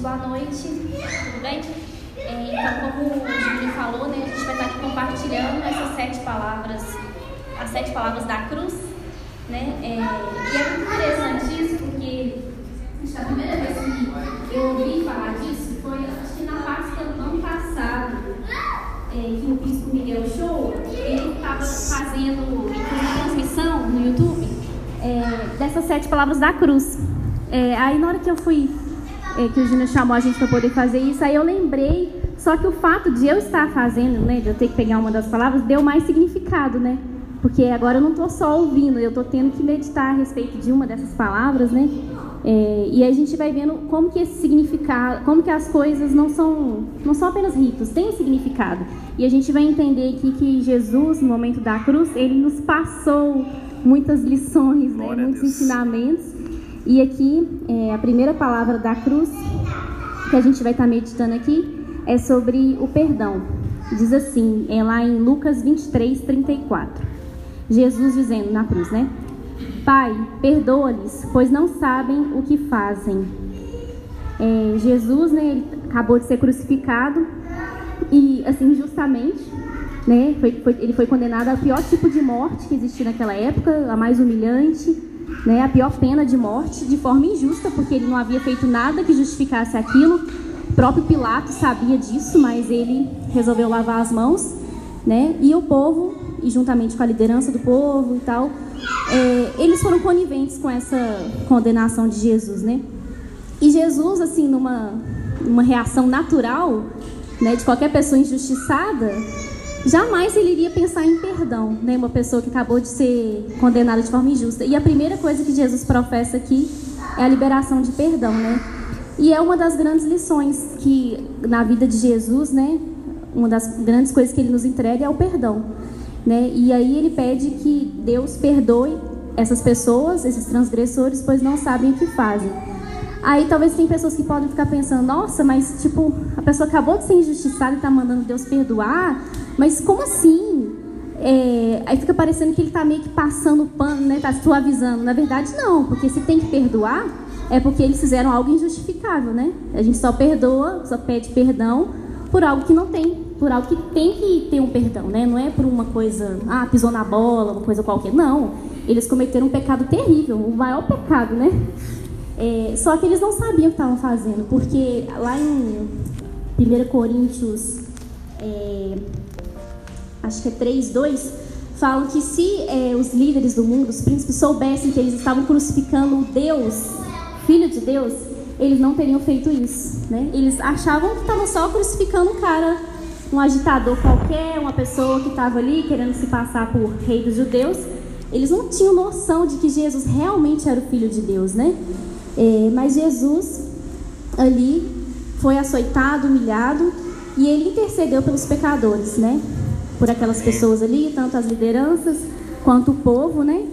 boa noite, tudo bem? É, então, como o Júlio falou, né, a gente vai estar aqui compartilhando essas sete palavras, as sete palavras da cruz, né? É, e é muito interessante isso, porque a primeira vez que eu ouvi falar disso foi, acho que na Páscoa do ano passado, é, que o Bispo Miguel Show, ele estava fazendo uma transmissão no YouTube é, dessas sete palavras da cruz. É, aí na hora que eu fui, é, que o Júnior chamou a gente para poder fazer isso, aí eu lembrei, só que o fato de eu estar fazendo, né, de eu ter que pegar uma das palavras, deu mais significado, né? Porque agora eu não estou só ouvindo, eu estou tendo que meditar a respeito de uma dessas palavras, né? É, e a gente vai vendo como que esse significado, como que as coisas não são, não são apenas ritos, têm significado. E a gente vai entender aqui que Jesus, no momento da cruz, ele nos passou muitas lições, né, muitos ensinamentos. E aqui, é, a primeira palavra da cruz que a gente vai estar meditando aqui é sobre o perdão. Diz assim, é lá em Lucas 23, 34. Jesus dizendo na cruz, né? Pai, perdoa-lhes, pois não sabem o que fazem. É, Jesus, né, ele acabou de ser crucificado e, assim, justamente, né, foi, foi, ele foi condenado ao pior tipo de morte que existia naquela época, a mais humilhante, né, a pior pena de morte, de forma injusta, porque ele não havia feito nada que justificasse aquilo. O próprio Pilatos sabia disso, mas ele resolveu lavar as mãos, né, e o povo, e juntamente com a liderança do povo e tal, é, eles foram coniventes com essa condenação de Jesus, né? E Jesus, assim, numa, numa reação natural, né, de qualquer pessoa injustiçada, jamais ele iria pensar em perdão, né? Uma pessoa que acabou de ser condenada de forma injusta. E a primeira coisa que Jesus professa aqui é a liberação de perdão, né? E é uma das grandes lições que na vida de Jesus, né? Uma das grandes coisas que ele nos entrega é o perdão. Né? E aí ele pede que Deus perdoe essas pessoas, esses transgressores, pois não sabem o que fazem. Aí talvez tem pessoas que podem ficar pensando, nossa, mas tipo, a pessoa acabou de ser injustiçada e está mandando Deus perdoar, mas como assim? É, aí fica parecendo que ele está meio que passando o pano, né? Está suavizando. Na verdade, não, porque se tem que perdoar, é porque eles fizeram algo injustificável, né? A gente só perdoa, só pede perdão por algo que não tem por algo que tem que ter um perdão, né? Não é por uma coisa, ah, pisou na bola, uma coisa qualquer. Não. Eles cometeram um pecado terrível, o maior pecado, né? É, só que eles não sabiam o que estavam fazendo, porque lá em 1 Coríntios, é, acho que é 3, 2, falam que se é, os líderes do mundo, os príncipes, soubessem que eles estavam crucificando o Deus, Filho de Deus, eles não teriam feito isso, né? Eles achavam que estavam só crucificando um cara um agitador qualquer, uma pessoa que estava ali querendo se passar por rei dos judeus, eles não tinham noção de que Jesus realmente era o Filho de Deus, né? É, mas Jesus ali foi açoitado, humilhado e ele intercedeu pelos pecadores, né? Por aquelas pessoas ali, tanto as lideranças quanto o povo, né?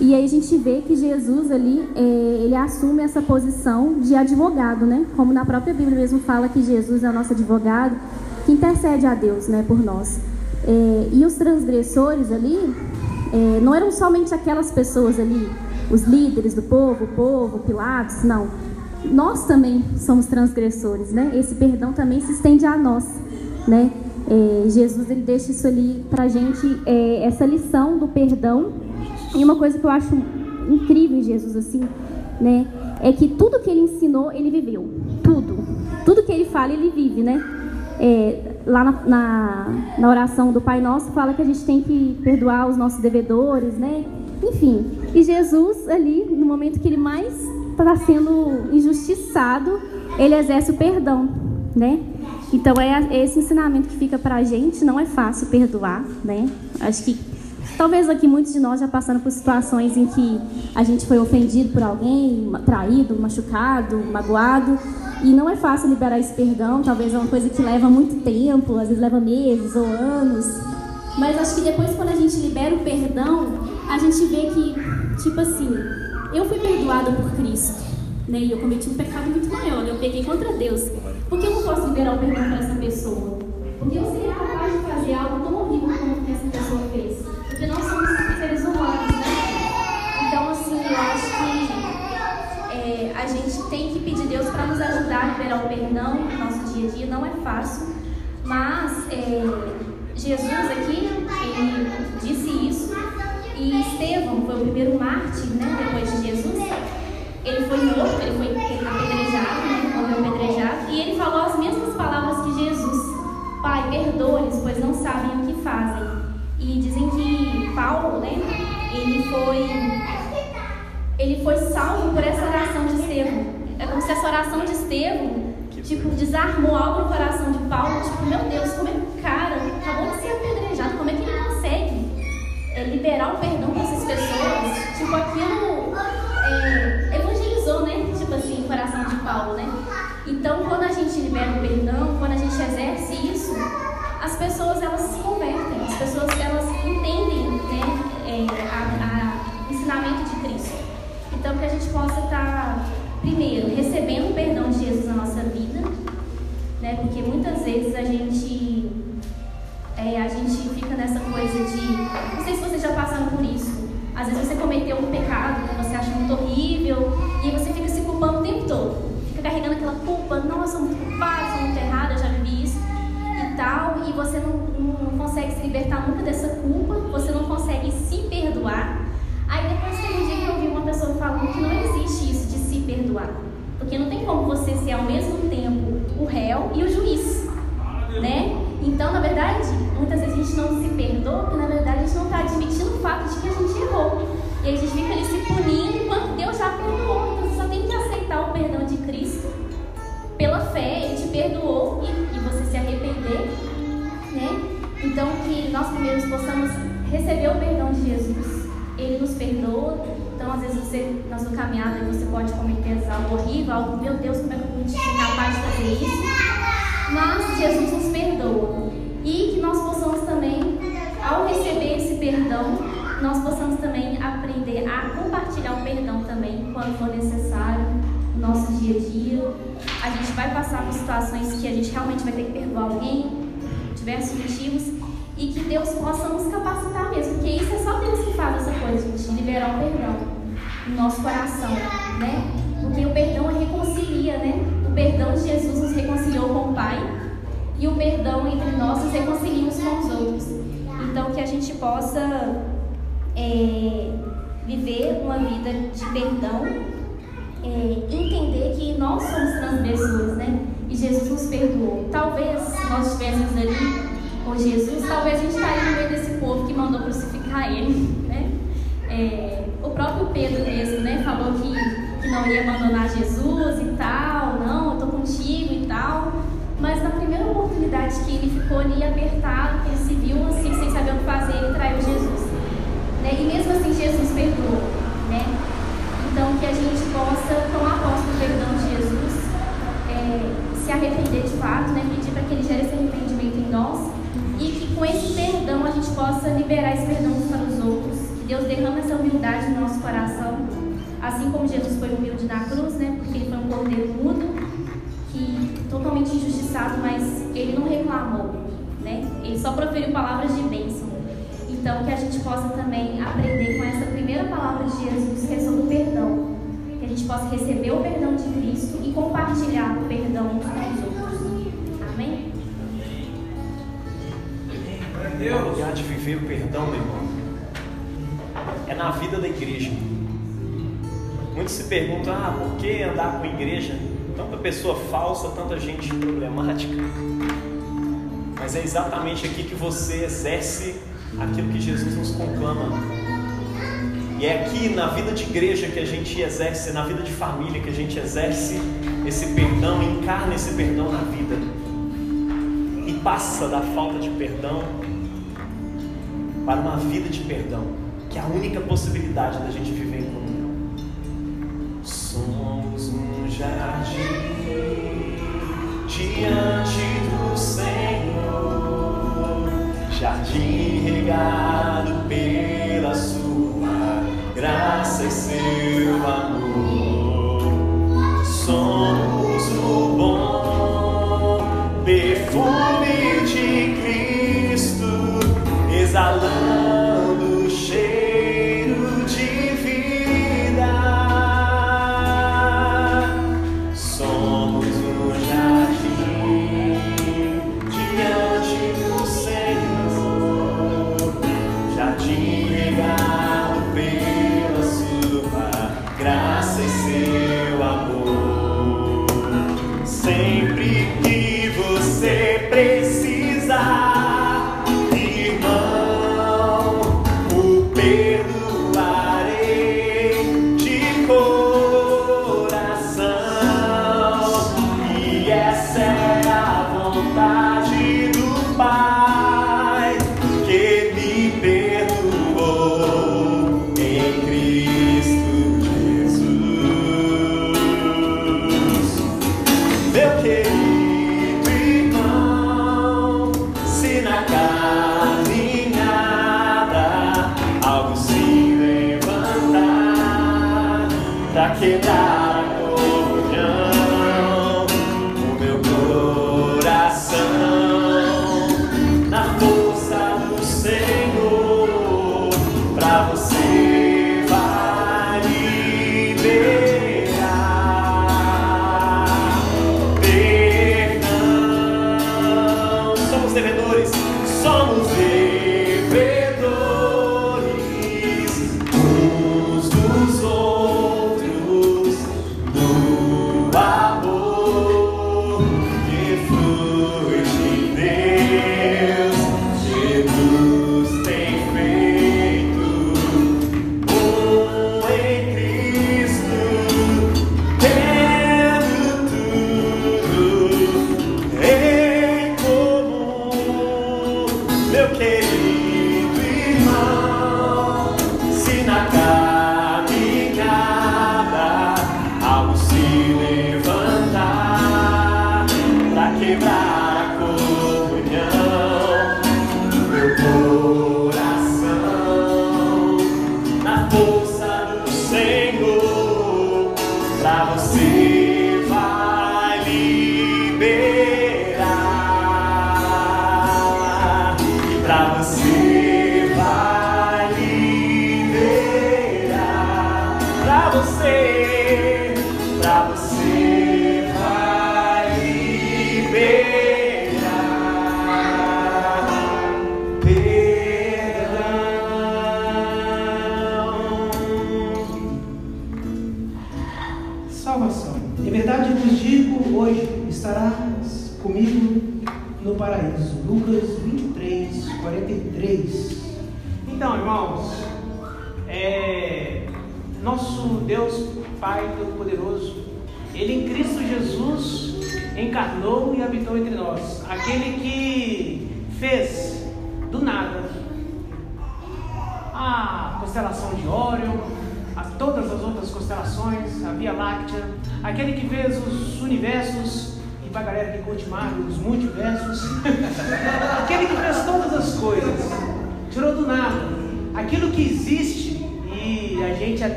E aí a gente vê que Jesus ali, é, ele assume essa posição de advogado, né? Como na própria Bíblia mesmo fala que Jesus é o nosso advogado, que intercede a Deus né, por nós. É, e os transgressores ali é, não eram somente aquelas pessoas ali, os líderes do povo, o povo, Pilatos, não. Nós também somos transgressores, né? Esse perdão também se estende a nós, né? É, Jesus ele deixa isso ali para gente é, essa lição do perdão e uma coisa que eu acho incrível em Jesus assim, né? É que tudo que ele ensinou ele viveu, tudo, tudo que ele fala ele vive, né? é, lá na, na, na, oração do Pai Nosso fala que a gente tem que perdoar os nossos devedores, né? Enfim, e Jesus ali, no momento que ele mais está sendo injustiçado, ele exerce o perdão, né? Então é esse ensinamento que fica para a gente, não é fácil perdoar, né? Acho que talvez aqui muitos de nós já passaram por situações em que a gente foi ofendido por alguém, traído, machucado, magoado, e não é fácil liberar esse perdão, talvez é uma coisa que leva muito tempo, às vezes leva meses ou anos. Mas acho que depois, quando a gente libera o perdão, a gente vê que, tipo assim, eu fui perdoada por Cristo, né? E eu cometi um pecado muito maior, eu peguei contra Deus. Por que eu não posso liberar o perdão para essa pessoa? Porque eu seria capaz de fazer algo tão horrível como essa pessoa fez. Porque nós somos seres humanos, né? Então, assim, eu acho que é, a gente tem que pedir Deus para nos ajudar a liberar o perdão no nosso dia a dia não é fácil, mas é, Jesus aqui, ele disse isso, e Estevão foi o primeiro mártir, né, depois de Jesus. Ele foi morto, ele foi apedrejado, né, e ele falou as mesmas palavras que Jesus. Pai, perdoe-lhes, pois não sabem o que fazem. E dizem que Paulo, né, ele foi ele foi salvo por essa oração de Estevão. É como se essa oração de Estevão, tipo, desarmou algo no coração de Paulo, tipo, meu Deus, como é que o cara acabou de ser apedrejado, como é que ele consegue é, liberar o perdão para essas pessoas? Tipo, aquilo Então, quando a gente libera o perdão, quando a gente exerce isso, as pessoas elas se convertem, as pessoas elas entendem né, é, a, a ensinamento de Cristo. Então, que a gente possa estar, primeiro, recebendo o perdão de Jesus na nossa vida, né, porque muitas vezes a gente, é, a gente fica nessa coisa de. Não sei se vocês já passaram por isso. Às vezes você cometeu um pecado que você acha muito horrível e você fica se culpando o tempo todo carregando aquela culpa, não, eu sou muito culpada, sou muito errada, já vivi isso e tal, e você não, não consegue se libertar nunca dessa culpa, você não consegue se perdoar. Aí depois tem um dia que eu ouvi uma pessoa falando que não existe isso de se perdoar. Porque não tem como você ser ao mesmo tempo o réu e o juiz. Né? Então, na verdade, muitas vezes a gente não se perdoa, porque na verdade a gente não está admitindo o fato de que a gente errou. E a gente fica ali se punindo enquanto Deus já perdoou. Pela fé, Ele te perdoou e, e você se arrepender. Né? Então que nós primeiros possamos receber o perdão de Jesus. Ele nos perdoa. Então, às vezes, você, na sua caminhada, você pode cometer algo horrível, algo, meu Deus, como é que eu vou ser capaz de fazer isso? Mas Jesus nos perdoa. E que nós possamos também, ao receber esse perdão, nós possamos também aprender a compartilhar o perdão também quando for necessário no nosso dia a dia. A gente vai passar por situações que a gente realmente vai ter que perdoar alguém, diversos motivos, e que Deus possa nos capacitar mesmo, porque isso é só Deus que faz essa coisa, gente, liberar o perdão no nosso coração, né? Porque o perdão reconcilia, né? O perdão de Jesus nos reconciliou com o Pai e o perdão entre nós nos reconciliamos com os outros. Então que a gente possa é, viver uma vida de perdão, é, entender que nós somos transgressores, né? E Jesus nos perdoou. Talvez nós estivéssemos ali com Jesus, talvez a gente estaria no meio desse povo que mandou crucificar ele, né? É, o próprio Pedro mesmo, né? Falou que, que não ia abandonar Jesus e tal, não, eu tô contigo e tal. Mas na primeira oportunidade que ele ficou ali apertado, que ele se viu assim, sem saber o que fazer, ele traiu Jesus. Né? E mesmo assim Jesus perdoou. Então que a gente possa tomar posse do perdão de Jesus, é, se arrepender de fato, né? pedir para que ele gere esse arrependimento em nós e que com esse perdão a gente possa liberar esse perdão uns para os outros. Que Deus derrame essa humildade no nosso coração, assim como Jesus foi humilde na cruz, né? porque ele foi um cordeiro mudo, que totalmente injustiçado, mas ele não reclamou. Né? Ele só proferiu palavras de bênção. Então, que a gente possa também aprender com essa primeira palavra de Jesus, que é sobre o perdão. Que a gente possa receber o perdão de Cristo e compartilhar o perdão uns com os outros. Amém? O lugar de viver o perdão, meu irmão, é na vida da igreja. Muitos se perguntam: ah, por que andar com a igreja? Tanta pessoa falsa, tanta gente problemática. Mas é exatamente aqui que você exerce aquilo que Jesus nos conclama. E é aqui na vida de igreja que a gente exerce, na vida de família que a gente exerce esse perdão, encarna esse perdão na vida. E passa da falta de perdão para uma vida de perdão, que é a única possibilidade da gente viver em comunhão. Somos um jardim diante jardim regado pela sua graça e seu amor.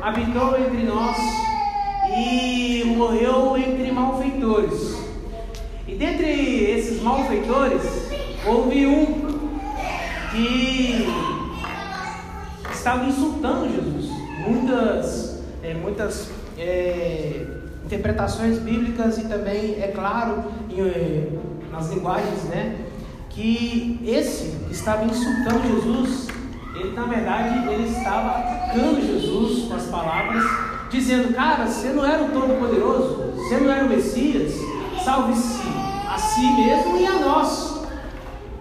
Habitou entre nós e morreu entre malfeitores. E dentre esses malfeitores, Houve um que estava insultando Jesus. Muitas, é, muitas é, interpretações bíblicas e também, é claro, em, é, nas linguagens, né? Que esse estava insultando Jesus. Ele, na verdade, ele estava atacando Jesus com as palavras, dizendo: Cara, você não era o Todo-Poderoso, você não era o Messias, salve-se a si mesmo e a nós.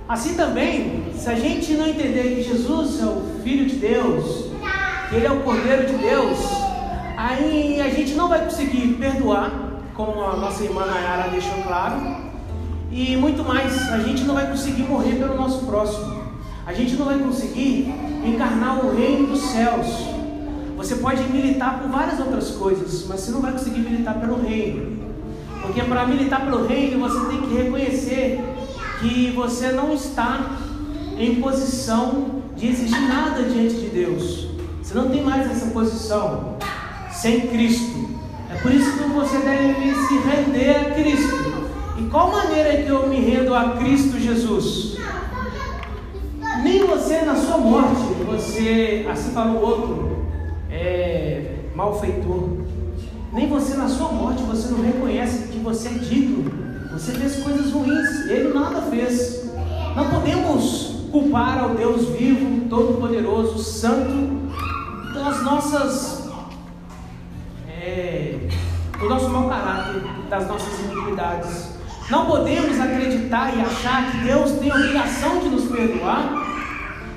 Assim também, se a gente não entender que Jesus é o Filho de Deus, que Ele é o Cordeiro de Deus, aí a gente não vai conseguir perdoar, como a nossa irmã Nayara deixou claro, e muito mais, a gente não vai conseguir morrer pelo nosso próximo, a gente não vai conseguir encarnar o reino dos céus. Você pode militar por várias outras coisas, mas você não vai conseguir militar pelo reino, porque para militar pelo reino você tem que reconhecer que você não está em posição de exigir nada diante de Deus. Você não tem mais essa posição sem Cristo. É por isso que você deve se render a Cristo. E qual maneira que eu me rendo a Cristo Jesus? Nem você na sua morte, você, assim falou outro, é, malfeitor. Nem você na sua morte, você não reconhece que você é digno você fez coisas ruins, ele nada fez. Não podemos culpar ao Deus vivo, todo-poderoso, santo, das nossas. É, do nosso mau caráter, das nossas iniquidades. Não podemos acreditar e achar que Deus tem a obrigação de nos perdoar.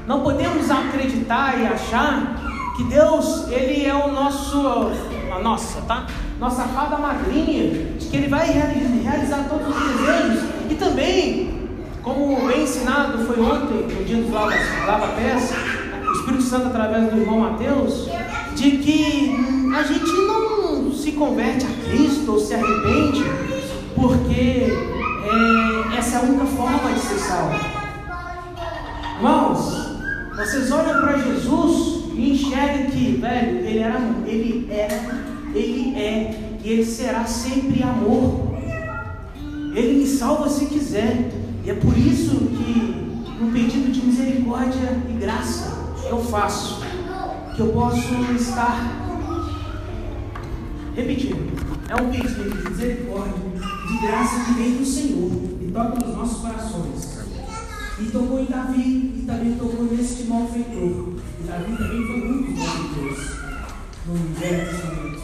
Não podemos acreditar e achar que Deus, Ele é o nosso, a nossa, tá? Nossa fada madrinha, de que Ele vai realizar todos os desejos e também, como bem ensinado foi ontem, no dia dos lava-pés, o Espírito Santo através do irmão Mateus, de que a gente não se converte a Cristo ou se arrepende porque é, essa é a única forma de ser salvo. Vocês olham para Jesus e enxergam que, velho, ele era, ele era, ele é e ele será sempre amor. Ele me salva se quiser. E é por isso que um pedido de misericórdia e graça eu faço. Que eu posso estar repetindo. É um pedido de misericórdia, de graça que vem do Senhor e toca nos nossos corações. E tocou em Davi e também tocou neste malfeitor. E Davi também foi muito malfeitor no Testamento.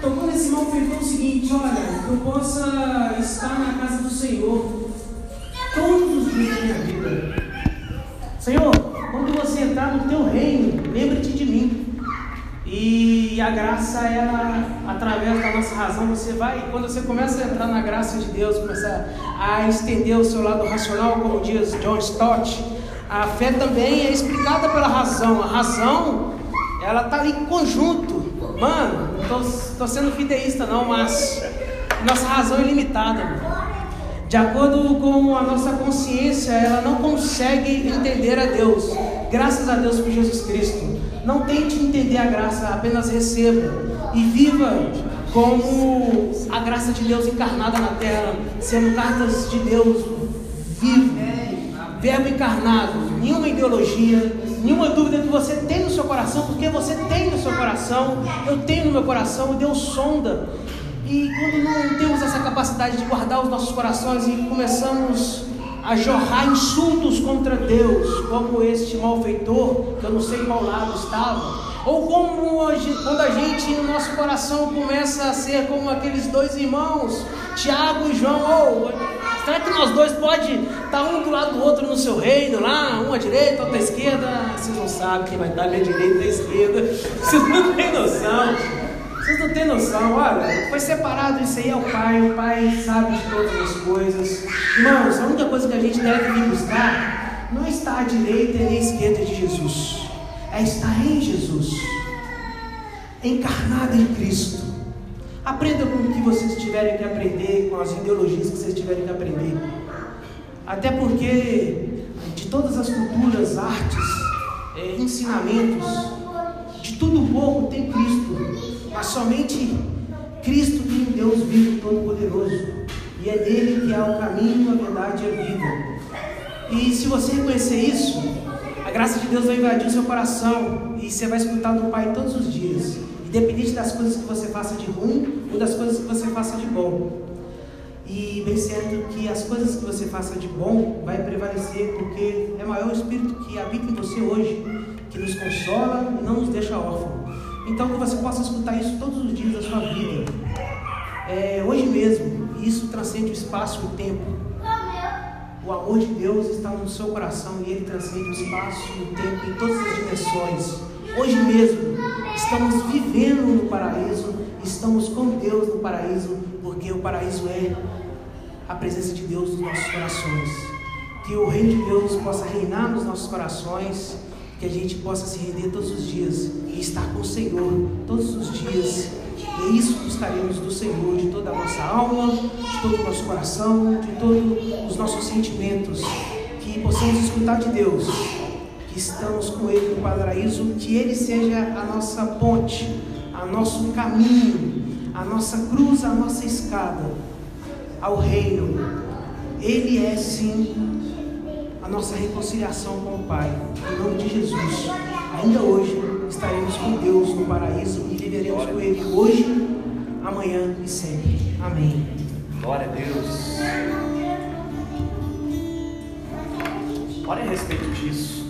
Tocou nesse malfeitor o seguinte: olha, que eu possa estar na casa do Senhor todos os dias da minha vida. Senhor, quando você entrar no teu reino, lembre-te de mim. E a graça, ela, através da nossa razão, você vai, quando você começa a entrar na graça de Deus, começa a estender o seu lado racional, como diz John Stott, a fé também é explicada pela razão. A razão, ela está em conjunto. Mano, não estou sendo fideísta não, mas nossa razão é limitada. De acordo com a nossa consciência, ela não consegue entender a Deus. Graças a Deus por Jesus Cristo. Não tente entender a graça, apenas receba e viva como a graça de Deus encarnada na terra, sendo cartas de Deus vivo, verbo encarnado, nenhuma ideologia, nenhuma dúvida que você tem no seu coração, porque você tem no seu coração, eu tenho no meu coração, Deus sonda. E quando não temos essa capacidade de guardar os nossos corações e começamos a jorrar insultos contra Deus, como este malfeitor, que eu não sei qual lado estava, ou como hoje, quando a gente no nosso coração começa a ser como aqueles dois irmãos, Tiago e João, ou será que nós dois pode estar um do lado do outro no seu reino, lá, um à direita, outro à esquerda? Vocês não sabem quem vai estar à direita e à esquerda, vocês não têm noção. Vocês não têm noção, olha, foi separado isso aí é o Pai, o Pai sabe de todas as coisas. Irmãos, a única coisa que a gente deve vir buscar não é está à direita nem à esquerda de Jesus, é estar em Jesus, encarnado em Cristo. Aprenda com o que vocês tiverem que aprender, com as ideologias que vocês tiverem que aprender. Até porque de todas as culturas, artes, é, ensinamentos, de tudo pouco tem Cristo mas somente Cristo tem um Deus vivo todo-poderoso. E é dele que há o caminho, a verdade e a vida. E se você reconhecer isso, a graça de Deus vai invadir o seu coração e você vai escutar do Pai todos os dias, independente das coisas que você faça de ruim ou das coisas que você faça de bom. E bem certo que as coisas que você faça de bom vai prevalecer, porque é maior o Espírito que habita em você hoje, que nos consola e não nos deixa órfãos. Então que você possa escutar isso todos os dias da sua vida. É, hoje mesmo, isso transcende o espaço e o tempo. O amor de Deus está no seu coração e ele transcende o espaço e o tempo em todas as dimensões. Hoje mesmo, estamos vivendo no paraíso, estamos com Deus no paraíso, porque o paraíso é a presença de Deus nos nossos corações. Que o reino de Deus possa reinar nos nossos corações, que a gente possa se render todos os dias e estar com o Senhor todos os dias. E é isso que buscaremos do Senhor, de toda a nossa alma, de todo o nosso coração, de todos os nossos sentimentos. Que possamos escutar de Deus, que estamos com Ele no paraíso, que Ele seja a nossa ponte, a nosso caminho, a nossa cruz, a nossa escada ao reino. Ele é sim a nossa reconciliação com o Pai. Em nome de Jesus. Ainda hoje estaremos com Deus no paraíso e viveremos com Ele hoje, amanhã e sempre. Amém. Glória a Deus. Olha a respeito disso.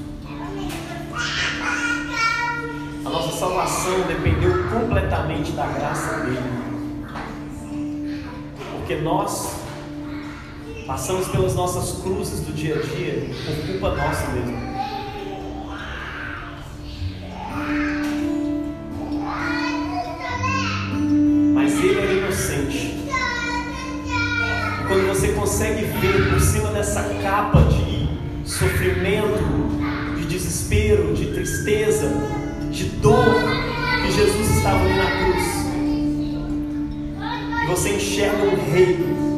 A nossa salvação dependeu completamente da graça dele. Porque nós Passamos pelas nossas cruzes do dia a dia por culpa nossa mesmo. Mas Ele é inocente. E quando você consegue ver por cima dessa capa de sofrimento, de desespero, de tristeza, de dor que Jesus estava ali na cruz, e você enxerga um rei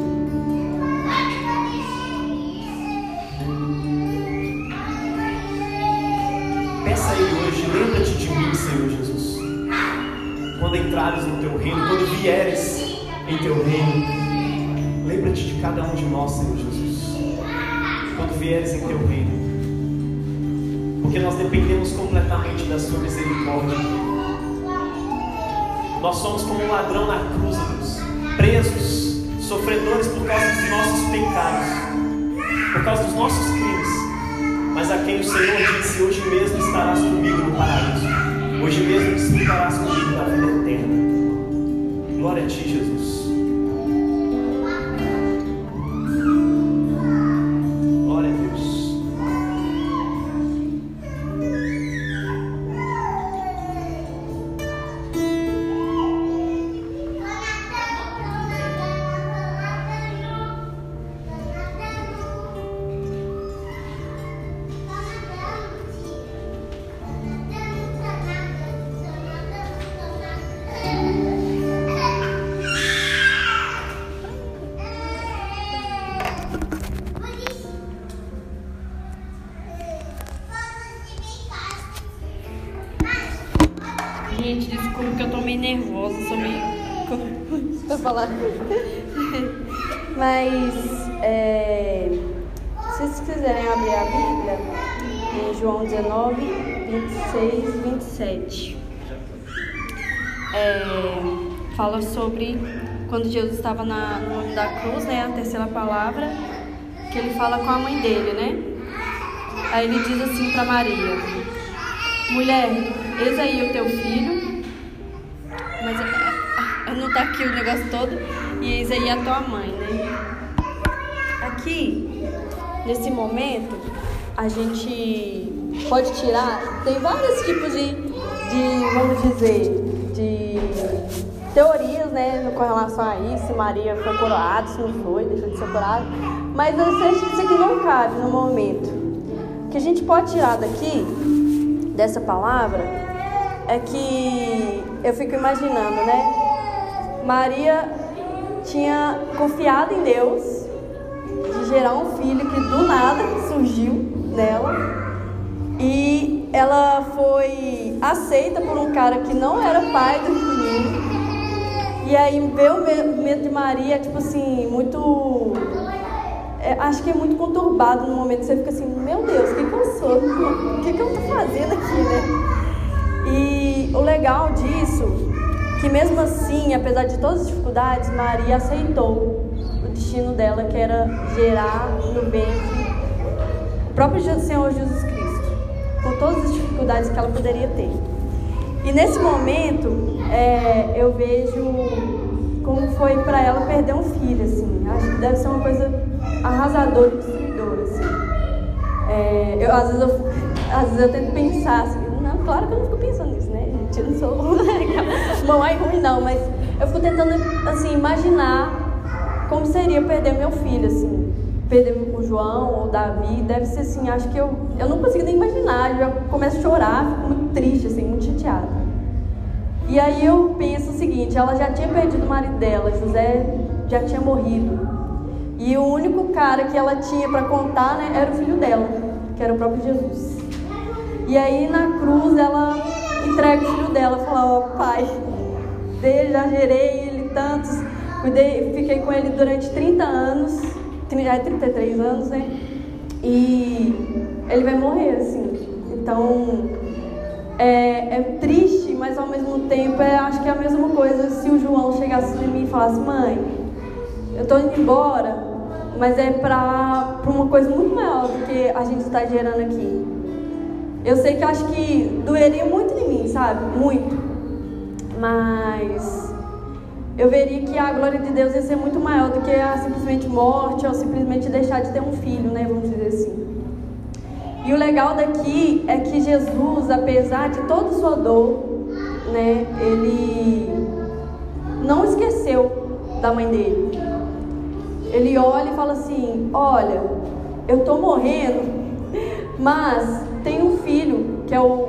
Quando entrares no teu reino, quando vieres em teu reino, lembra-te de cada um de nós, Senhor Jesus. Quando vieres em teu reino, porque nós dependemos completamente da Sua misericórdia. Nós somos como um ladrão na cruz, Deus, presos, sofredores por causa dos nossos pecados, por causa dos nossos crimes. Mas a quem o Senhor disse: Hoje mesmo estarás comigo no paraíso, hoje mesmo desfrutarás comigo. Glória a Ti, Jesus. Estava na, no nome da cruz, né? A terceira palavra, que ele fala com a mãe dele, né? Aí ele diz assim para Maria: Mulher, eis aí o teu filho. Mas é, é, não tá aqui o negócio todo. E eis aí a tua mãe, né? Aqui, nesse momento, a gente pode tirar, tem vários tipos de, de vamos dizer, de teorias, né, com relação a isso, se Maria foi coroada, se não foi, deixou de ser coroada, mas isso aqui não cabe no momento. O que a gente pode tirar daqui, dessa palavra, é que eu fico imaginando, né, Maria tinha confiado em Deus, de gerar um filho que do nada surgiu nela. E ela foi aceita por um cara que não era pai do. E aí ver o medo de Maria, tipo assim, muito. É, acho que é muito conturbado no momento. Você fica assim, meu Deus, o que, que eu sou? O que, que eu tô fazendo aqui, né? E o legal disso, que mesmo assim, apesar de todas as dificuldades, Maria aceitou destino dela, que era gerar no ventre o próprio Senhor Jesus Cristo, com todas as dificuldades que ela poderia ter. E nesse momento, é, eu vejo como foi para ela perder um filho, assim. Acho que deve ser uma coisa arrasadora destruidora, assim. É, eu, às, vezes eu, às vezes eu tento pensar, assim, não, claro que eu não fico pensando nisso, né, gente? Eu não sou mamãe ruim, não, mas eu fico tentando, assim, imaginar como seria perder meu filho, assim, perder o João ou o Davi, deve ser assim, acho que eu, eu não consigo nem imaginar, eu já começo a chorar, fico muito triste, assim, muito chateada. E aí eu penso o seguinte, ela já tinha perdido o marido dela, José já tinha morrido. E o único cara que ela tinha para contar, né, era o filho dela, que era o próprio Jesus. E aí na cruz ela entrega o filho dela, fala, ó oh, pai, dele já gerei ele tantos Cuidei, fiquei com ele durante 30 anos, já é 33 anos, né? E ele vai morrer, assim. Então, é, é, triste, mas ao mesmo tempo é, acho que é a mesma coisa se o João chegasse de mim e falasse: Mãe, eu tô indo embora, mas é pra uma coisa muito maior do que a gente está gerando aqui. Eu sei que acho que doeria muito em mim, sabe? Muito. Mas eu veria que a glória de Deus ia ser muito maior do que a simplesmente morte ou simplesmente deixar de ter um filho, né? Vamos dizer assim. E o legal daqui é que Jesus, apesar de toda sua dor, né, ele não esqueceu da mãe dele. Ele olha e fala assim: Olha, eu tô morrendo, mas tem um filho, que é o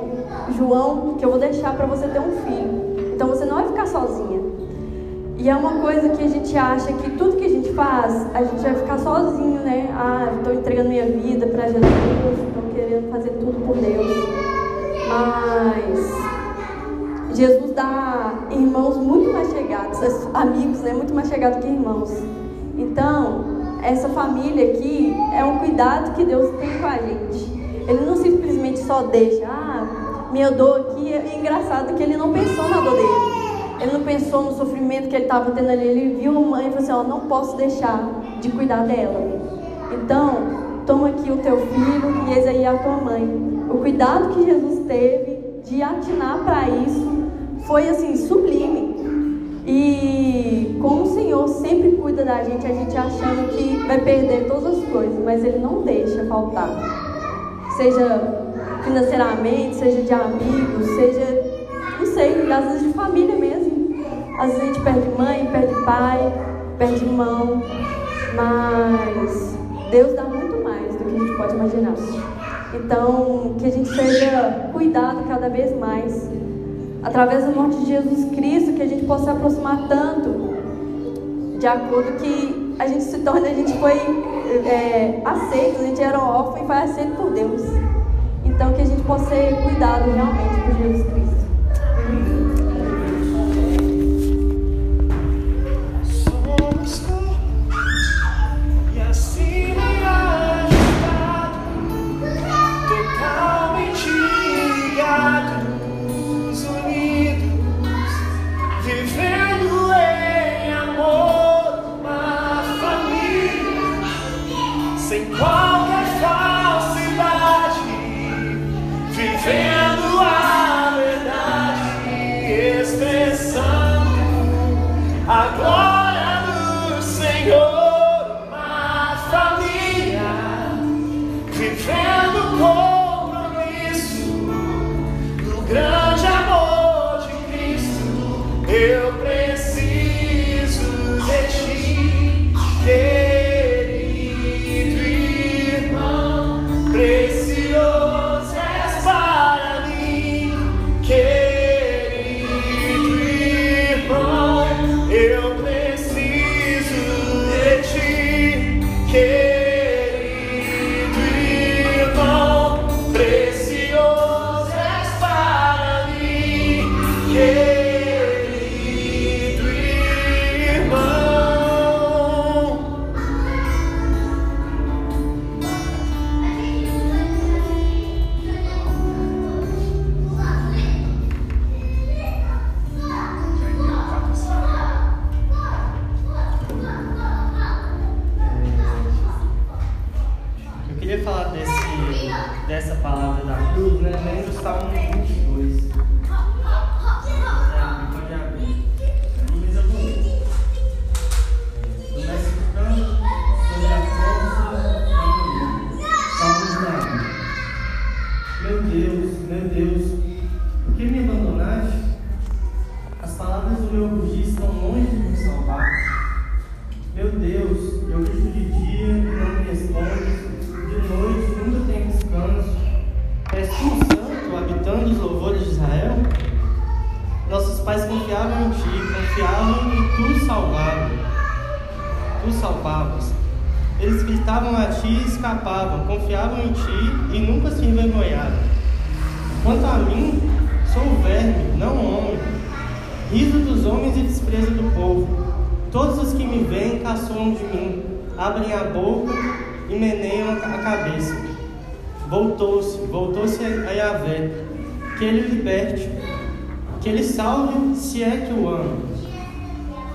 João, que eu vou deixar para você ter um filho. Então você não vai ficar sozinha. E é uma coisa que a gente acha que tudo que a gente faz, a gente vai ficar sozinho, né? Ah, estou entregando minha vida para Jesus, estou querendo fazer tudo por Deus. Mas Jesus dá irmãos muito mais chegados, amigos, né? Muito mais chegados que irmãos. Então, essa família aqui é um cuidado que Deus tem com a gente. Ele não simplesmente só deixa, ah, minha dor aqui. É engraçado que ele não pensou na dor dele. Ele não pensou no sofrimento que ele estava tendo ali. Ele viu a mãe e falou assim: Ó, não posso deixar de cuidar dela. Então, toma aqui o teu filho e eis aí a tua mãe. O cuidado que Jesus teve de atinar para isso foi assim, sublime. E como o Senhor sempre cuida da gente, a gente achando que vai perder todas as coisas, mas Ele não deixa faltar. Seja financeiramente, seja de amigos, seja, não sei, às vezes de família mesmo. Às vezes a gente perde mãe, perde pai, perde irmão, mas Deus dá muito mais do que a gente pode imaginar. Então, que a gente seja cuidado cada vez mais, através da morte de Jesus Cristo, que a gente possa se aproximar tanto, de acordo que a gente se torne, a gente foi é, aceito, a gente era órfão e foi aceito por Deus. Então, que a gente possa ser cuidado realmente por Jesus Cristo.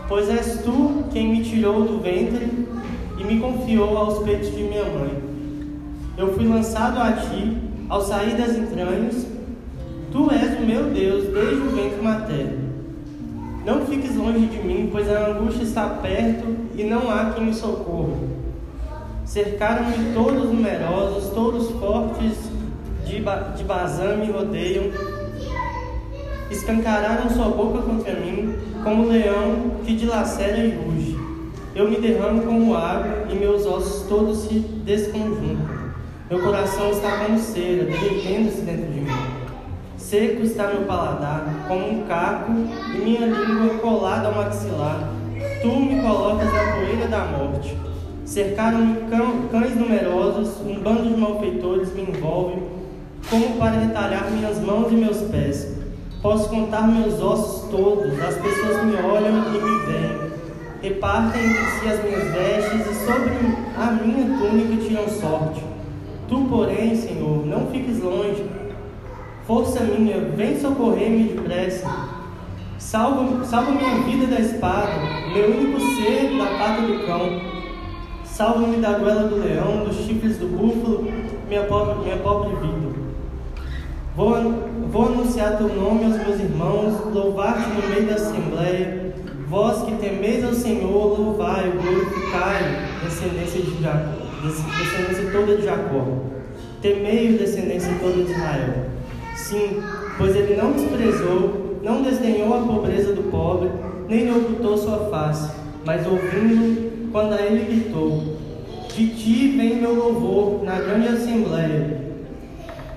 Pois és tu quem me tirou do ventre e me confiou aos peitos de minha mãe. Eu fui lançado a ti ao sair das entranhas, tu és o meu Deus desde o ventre materno. Não fiques longe de mim, pois a angústia está perto e não há quem me socorra. Cercaram-me todos numerosos, todos fortes de, ba de me rodeiam escancararam sua boca contra mim, como leão que dilacera e ruge. Eu me derramo como água e meus ossos todos se desconjuntam. Meu coração está como cera, derretendo-se dentro de mim. Seco está meu paladar, como um caco, e minha língua colada ao maxilar. Tu me colocas na poeira da morte. Cercaram-me cães numerosos, um bando de malfeitores me envolve, como para retalhar minhas mãos e meus pés. Posso contar meus ossos todos, as pessoas me olham e me veem. Repartem entre si as minhas vestes e sobre a minha túnica tiram sorte. Tu, porém, Senhor, não fiques longe. Força minha, vem socorrer-me depressa. Salva, salva minha vida da espada, meu único ser da pata do cão. Salva-me da goela do leão, dos chifres do búfalo, minha pobre, minha pobre vida. Vou, vou anunciar teu nome aos meus irmãos, louvar-te no meio da assembleia. Vós que temeis ao Senhor, louvai, glorificai, descendência de Jacó descendência toda de Jacó. Temei descendência toda de Israel. Sim, pois ele não desprezou, não desdenhou a pobreza do pobre, nem ocultou sua face, mas ouvindo, quando a ele gritou: De ti vem meu louvor na grande assembleia.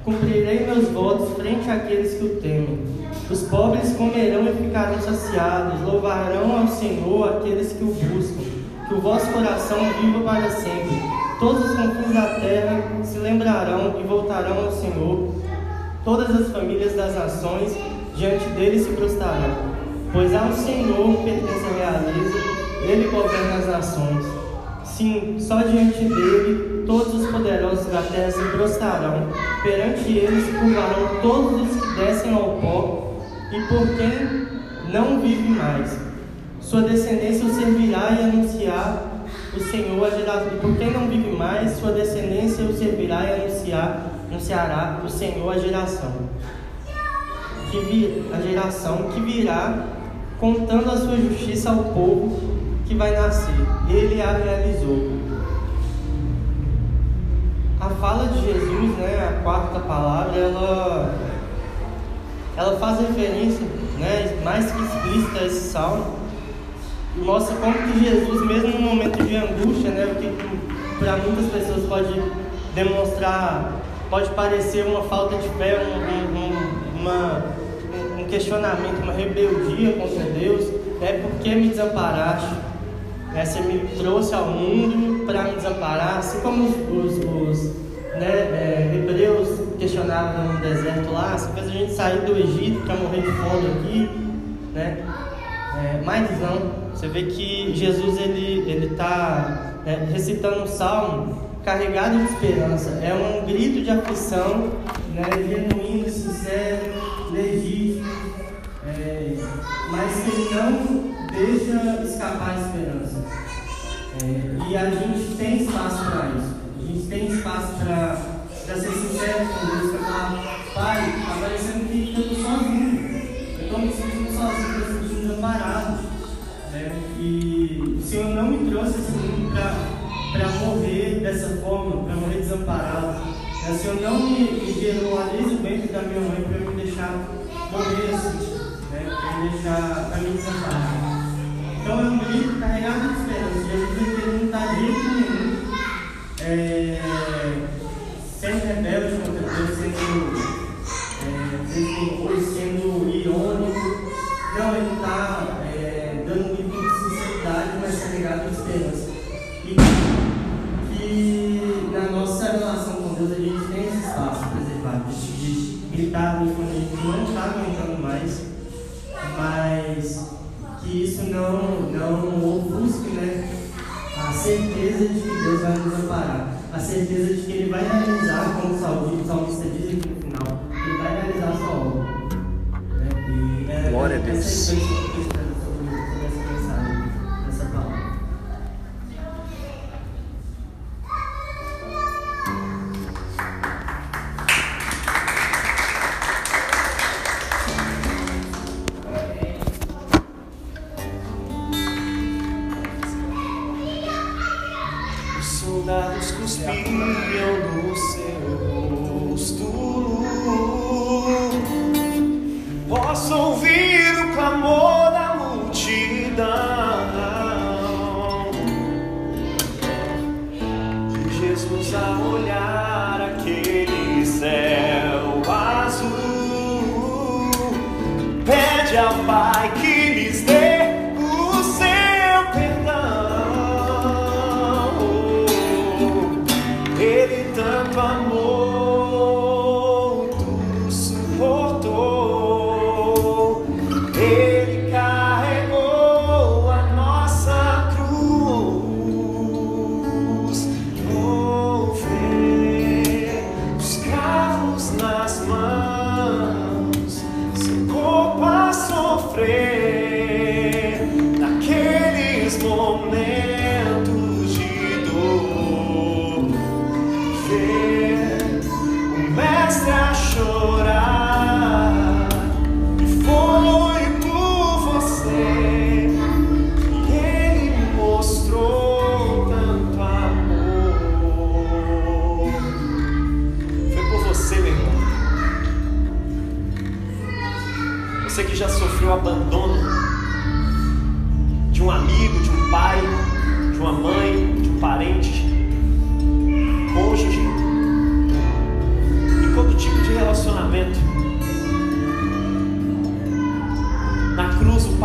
Cumprirei meus votos frente àqueles que o temem. Os pobres comerão e ficarão saciados, louvarão ao Senhor aqueles que o buscam. Que o vosso coração viva para sempre Todos os confins da terra se lembrarão e voltarão ao Senhor. Todas as famílias das nações diante dele se prostrarão. Pois ao Senhor pertence a realeza, ele governa as nações. Sim, só diante dele todos os poderosos da terra se prostrarão. Perante ele se curvarão todos os que descem ao pó, e por quem não vive mais. Sua descendência o servirá e anunciar o Senhor a geração. E por quem não vive mais, sua descendência o servirá e anunciar, anunciará o Senhor a geração. Que vir, a geração que virá contando a sua justiça ao povo que vai nascer. Ele a realizou. A fala de Jesus, né, a quarta palavra, ela, ela faz referência, né, mais que explícita a esse salmo, mostra como que Jesus, mesmo no momento de angústia, né, o que para muitas pessoas pode demonstrar, pode parecer uma falta de fé, um, um, uma, um questionamento, uma rebeldia contra Deus, é né, porque me desamparaste, né, você me trouxe ao mundo para me desamparar, assim como os, os, né, é, hebreus questionavam no deserto lá, você fez a gente sair do Egito para morrer de fome aqui, né? É, mas não, você vê que Jesus ele ele está é, recitando um salmo carregado de esperança. É um grito de aflição, né, genuíno, sincero, legítimo, é, mas que não deixa escapar a esperança. E a gente tem espaço para isso. A gente tem espaço para ser sincero com Deus, para falar, Pai, está parecendo que eu estou sozinho. Eu estou me sentindo sozinho, estou me sentindo desamparado. Né? E o Senhor não me trouxe esse mundo para morrer dessa forma, para morrer desamparado. Né? O Senhor não me, me gerou desde o ventre da minha mãe para me deixar morrer assim, né? para me deixar, para me desamparar. Então é um grito carregado de esperança. Nenhum. É,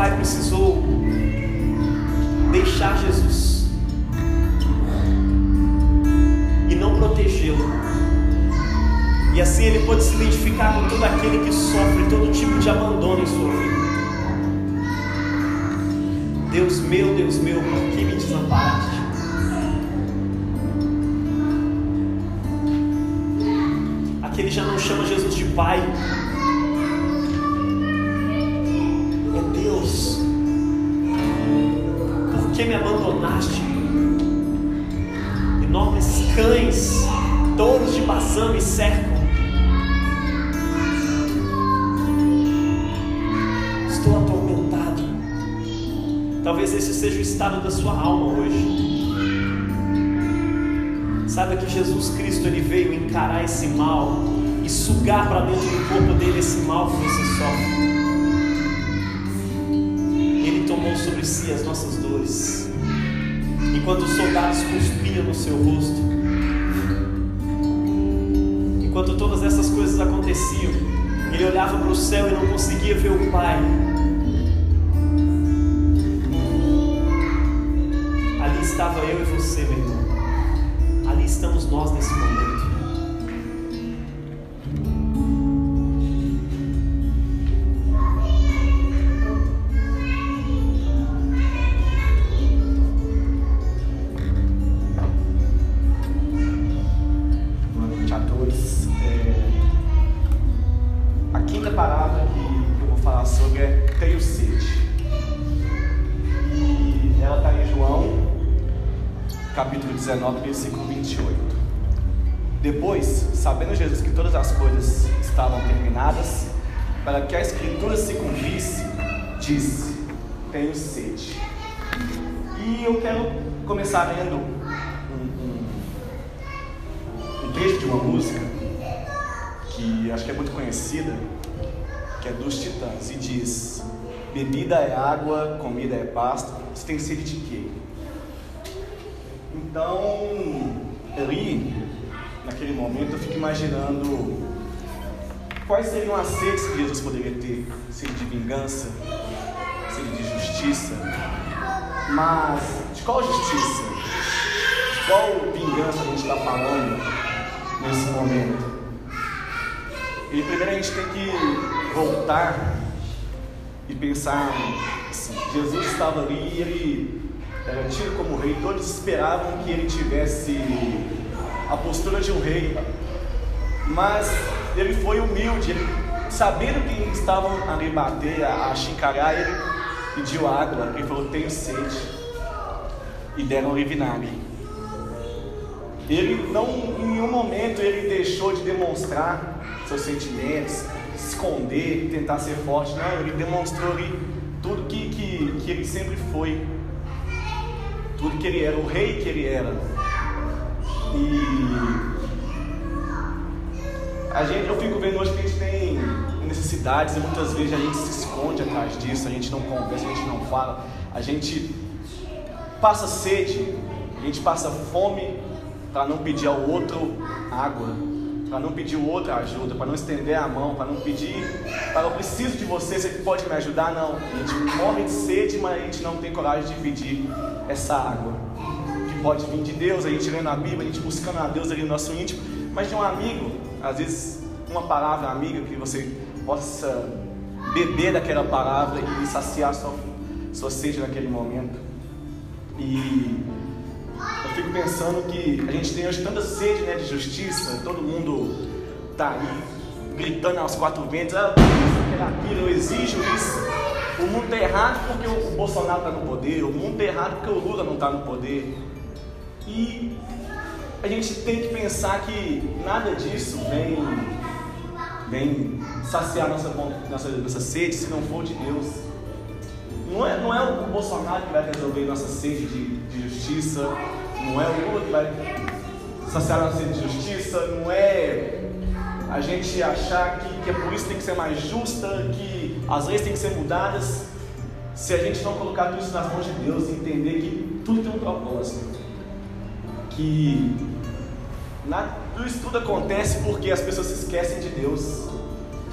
Pai precisou deixar Jesus e não protegê-lo. E assim ele pôde se identificar com todo aquele que sofre todo tipo de abandono em sua vida. Deus meu, Deus meu, por que me desamparaste? Aqui ele já não chama Jesus de Pai. Por que me abandonaste? Enormes cães, touros de Bazã me cercam. Estou atormentado. Talvez esse seja o estado da sua alma hoje. Saiba que Jesus Cristo ele veio encarar esse mal e sugar para dentro do corpo dele esse mal que você sofre. Sobre si as nossas dores. Enquanto os soldados cuspiam no seu rosto. Enquanto todas essas coisas aconteciam, ele olhava para o céu e não conseguia ver o Pai. Ali estava eu e você, meu irmão. Ali estamos nós nesse momento. Bebida é água, comida é pasto, você tem sede de quê? Então, ali, naquele momento, eu fico imaginando quais seriam as sedes que Jesus poderia ter: sede de vingança, sede de justiça. Mas de qual justiça? De qual vingança a gente está falando nesse momento? E primeiro a gente tem que voltar e pensar assim, Jesus estava ali e ele era tido como rei, todos esperavam que ele tivesse a postura de um rei, mas ele foi humilde, ele, sabendo que estavam ali bater, a, a ele pediu água, ele falou, tenho sede, e deram-lhe vinagre. Ele não, em nenhum momento ele deixou de demonstrar seus sentimentos, esconder, tentar ser forte. Não, ele demonstrou ali tudo que, que, que ele sempre foi, tudo que ele era, o rei que ele era. E a gente, eu fico vendo hoje que a gente tem necessidades e muitas vezes a gente se esconde atrás disso, a gente não conversa, a gente não fala, a gente passa sede, a gente passa fome para não pedir ao outro água. Para não pedir outra ajuda, para não estender a mão, para não pedir, para eu preciso de você, você pode me ajudar? Não. A gente morre de sede, mas a gente não tem coragem de pedir essa água. Que pode vir de Deus, a gente lendo a Bíblia, a gente buscando a Deus ali no nosso íntimo, mas de um amigo, às vezes uma palavra amiga que você possa beber daquela palavra e saciar sua, sua sede naquele momento. E eu fico pensando que a gente tem hoje tanta sede né, de justiça, todo mundo está aí gritando aos quatro ventos, ah, aquilo, eu exijo isso. O mundo está errado porque o Bolsonaro está no poder, o mundo está errado porque o Lula não está no poder. E a gente tem que pensar que nada disso vem, vem saciar nossa, nossa, nossa sede se não for de Deus. Não é, não é o Bolsonaro que vai resolver nossa sede de, de justiça, não é o Lula que vai saciar nossa sede de justiça, não é a gente achar que, que a polícia tem que ser mais justa, que as leis têm que ser mudadas, se a gente não colocar tudo isso nas mãos de Deus e entender que tudo tem um propósito. Que na, tudo isso tudo acontece porque as pessoas se esquecem de Deus.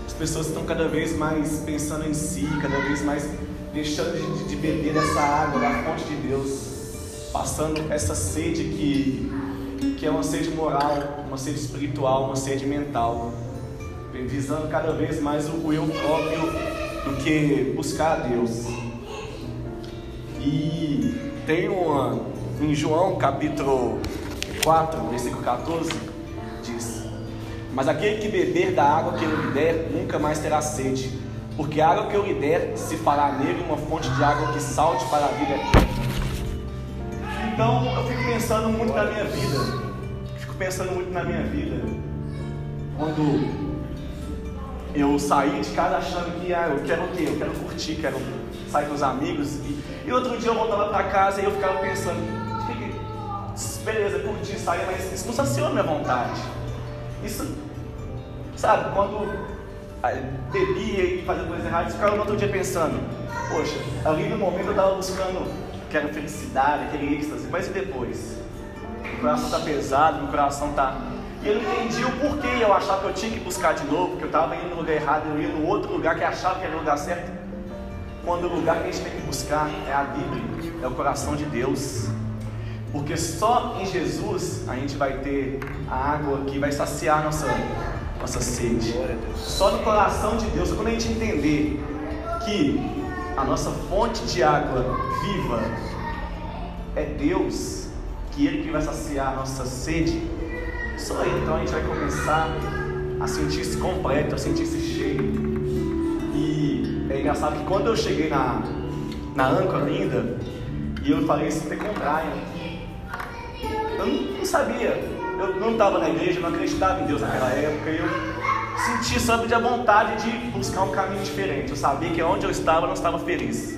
As pessoas estão cada vez mais pensando em si, cada vez mais deixando de, de beber dessa água, da fonte de Deus, passando essa sede que, que é uma sede moral, uma sede espiritual, uma sede mental, visando cada vez mais o eu próprio do que buscar a Deus. E tem uma, em João capítulo 4, versículo 14, diz: Mas aquele que beber da água que eu lhe der, nunca mais terá sede porque a água que eu lhe der se fará nele uma fonte de água que salte para a vida. Então eu fico pensando muito na minha vida, fico pensando muito na minha vida, quando eu saí de casa achando que ah, eu quero o quê? Eu quero curtir, quero sair com os amigos. E, e outro dia eu voltava para casa e eu ficava pensando, beleza, curtir, sair, mas isso não saciou minha vontade. Isso, sabe, quando bebia e fazia coisas erradas, ficava no outro dia pensando, poxa, ali no momento eu estava buscando aquela felicidade, aquele êxtase, mas e depois? Meu coração está pesado, meu coração está. E eu não entendi o porquê eu achava que eu tinha que buscar de novo, que eu estava indo no lugar errado, eu ia no outro lugar que achava que era o lugar certo. Quando o lugar que a gente tem que buscar é a Bíblia, é o coração de Deus. Porque só em Jesus a gente vai ter a água que vai saciar nossa nossa sede. Só no coração de Deus, quando a gente entender que a nossa fonte de água viva é Deus, que Ele que vai saciar a nossa sede, só aí então a gente vai começar a sentir-se completo, a sentir-se cheio. E é engraçado que quando eu cheguei na, na âncora ainda, e eu falei assim, tem com Brian, eu não sabia eu não estava na igreja, não acreditava em Deus naquela época, eu sentia, sabe, a vontade de buscar um caminho diferente. Eu sabia que onde eu estava, não estava feliz.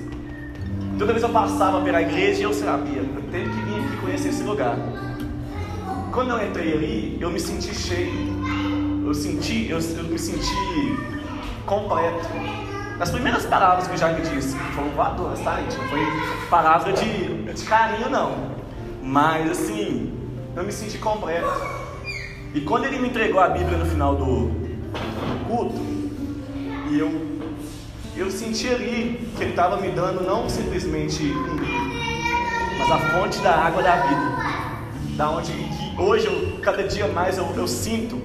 Toda vez eu passava pela igreja, eu sabia, eu tenho que vir aqui conhecer esse lugar. Quando eu entrei ali, eu me senti cheio. Eu senti, eu, eu me senti completo. As primeiras palavras que o Jaime disse foram voadoras, tá, gente? Não foi palavra de, de carinho, não. Mas assim, eu me senti completo. E quando ele me entregou a Bíblia no final do, do culto, e eu, eu senti ali que ele estava me dando não simplesmente um livro, mas a fonte da água da vida. Da onde hoje, eu, cada dia mais, eu, eu sinto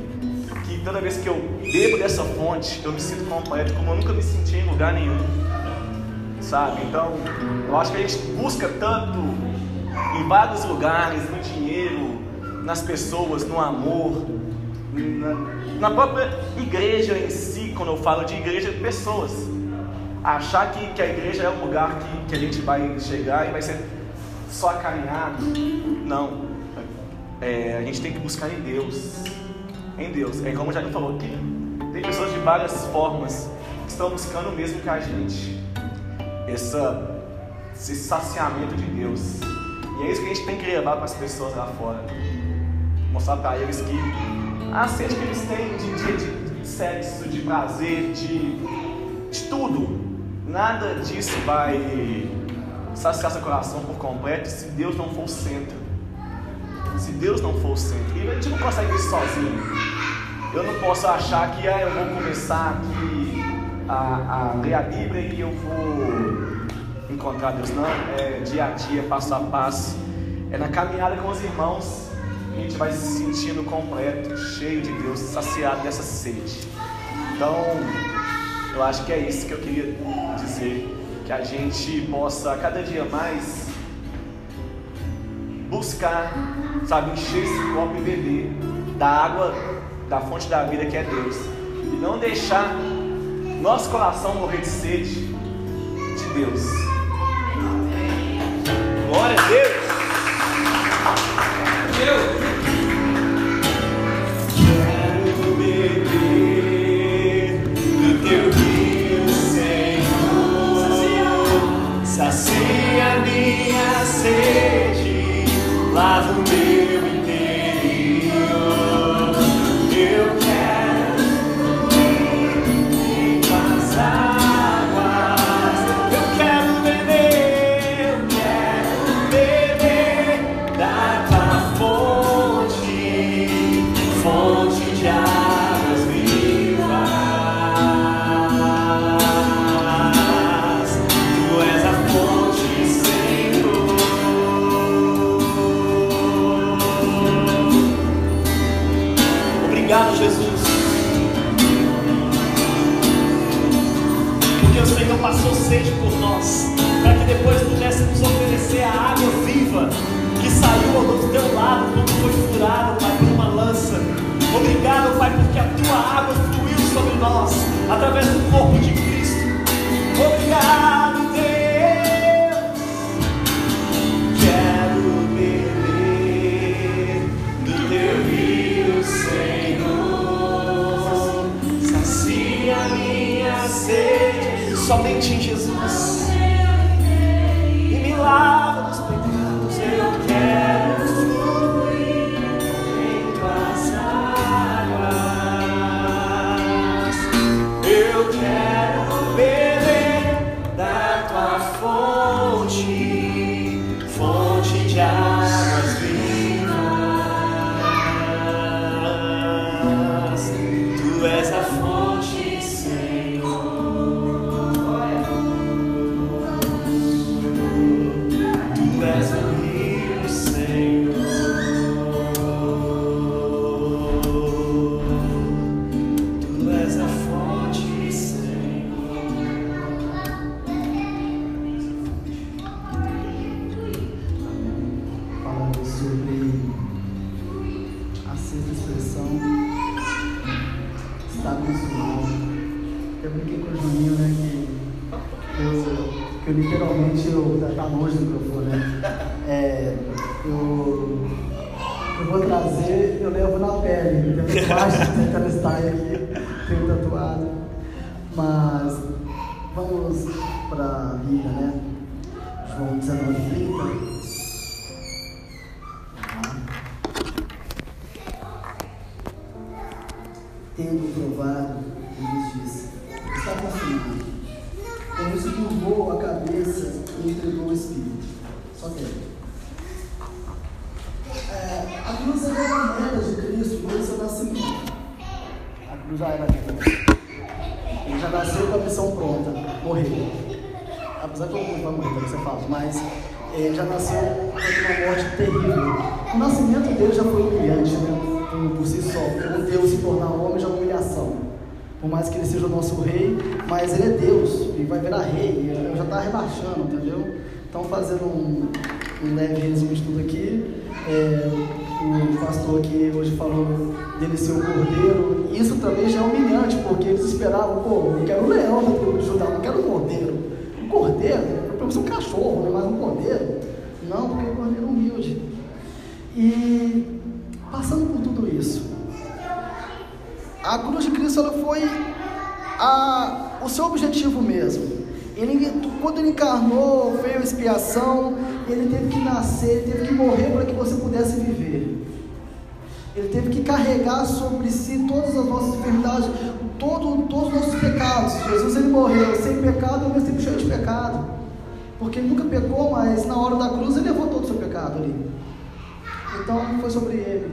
que toda vez que eu bebo dessa fonte, eu me sinto completo, como eu nunca me senti em lugar nenhum. Sabe? Então, eu acho que a gente busca tanto em vários lugares, no dinheiro, nas pessoas, no amor, na, na própria igreja em si, quando eu falo de igreja, pessoas. Achar que, que a igreja é um lugar que, que a gente vai chegar e vai ser só acarinhado. Não. É, a gente tem que buscar em Deus. Em Deus. É como já me falou aqui. Tem pessoas de várias formas que estão buscando o mesmo que a gente. Essa, esse saciamento de Deus. E é isso que a gente tem que levar para as pessoas lá fora. Mostrar para eles que a sede que eles têm de, de, de sexo, de prazer, de, de tudo, nada disso vai saciar seu coração por completo se Deus não for o centro. Se Deus não for o centro. E a gente não consegue isso sozinho. eu não posso achar que ah, eu vou começar aqui a, a ler a Bíblia e eu vou encontrar Deus. Não, é dia a dia, passo a passo. É na caminhada com os irmãos a gente vai se sentindo completo, cheio de Deus, saciado dessa sede. Então, eu acho que é isso que eu queria dizer. Que a gente possa cada dia mais buscar, sabe, encher esse copo e beber da água, da fonte da vida que é Deus. E não deixar nosso coração morrer de sede de Deus. Glória a Deus! Deus. Eu, eu literalmente, eu, tá- tá longe do microfone, né, é, eu, eu vou trazer, eu levo na pele, entendeu? Embaixo do telestyle aqui, tenho tatuado, mas vamos para a Bíblia, né, João 19, 30. E vai virar rei. Eu já estava rebaixando, entendeu? Então, fazendo um, um leve resumo de tudo aqui, é, o pastor aqui hoje falou dele ser o cordeiro. Isso também já é humilhante, porque eles esperavam, pô, eu quero um leão da tribo de não quero um cordeiro. Um cordeiro, para você um cachorro, né? mas um cordeiro. Não, porque o cordeiro é humilde. E passando por tudo isso, a cruz de Cristo ela foi a, o seu objetivo mesmo. Ele, quando ele encarnou, veio a expiação, ele teve que nascer, ele teve que morrer para que você pudesse viver. Ele teve que carregar sobre si todas as nossas enfermidades, todo, todos os nossos pecados. Jesus ele morreu sem pecado ao mesmo tempo cheio de pecado. Porque ele nunca pecou, mas na hora da cruz ele levou todo o seu pecado ali. Então foi sobre ele.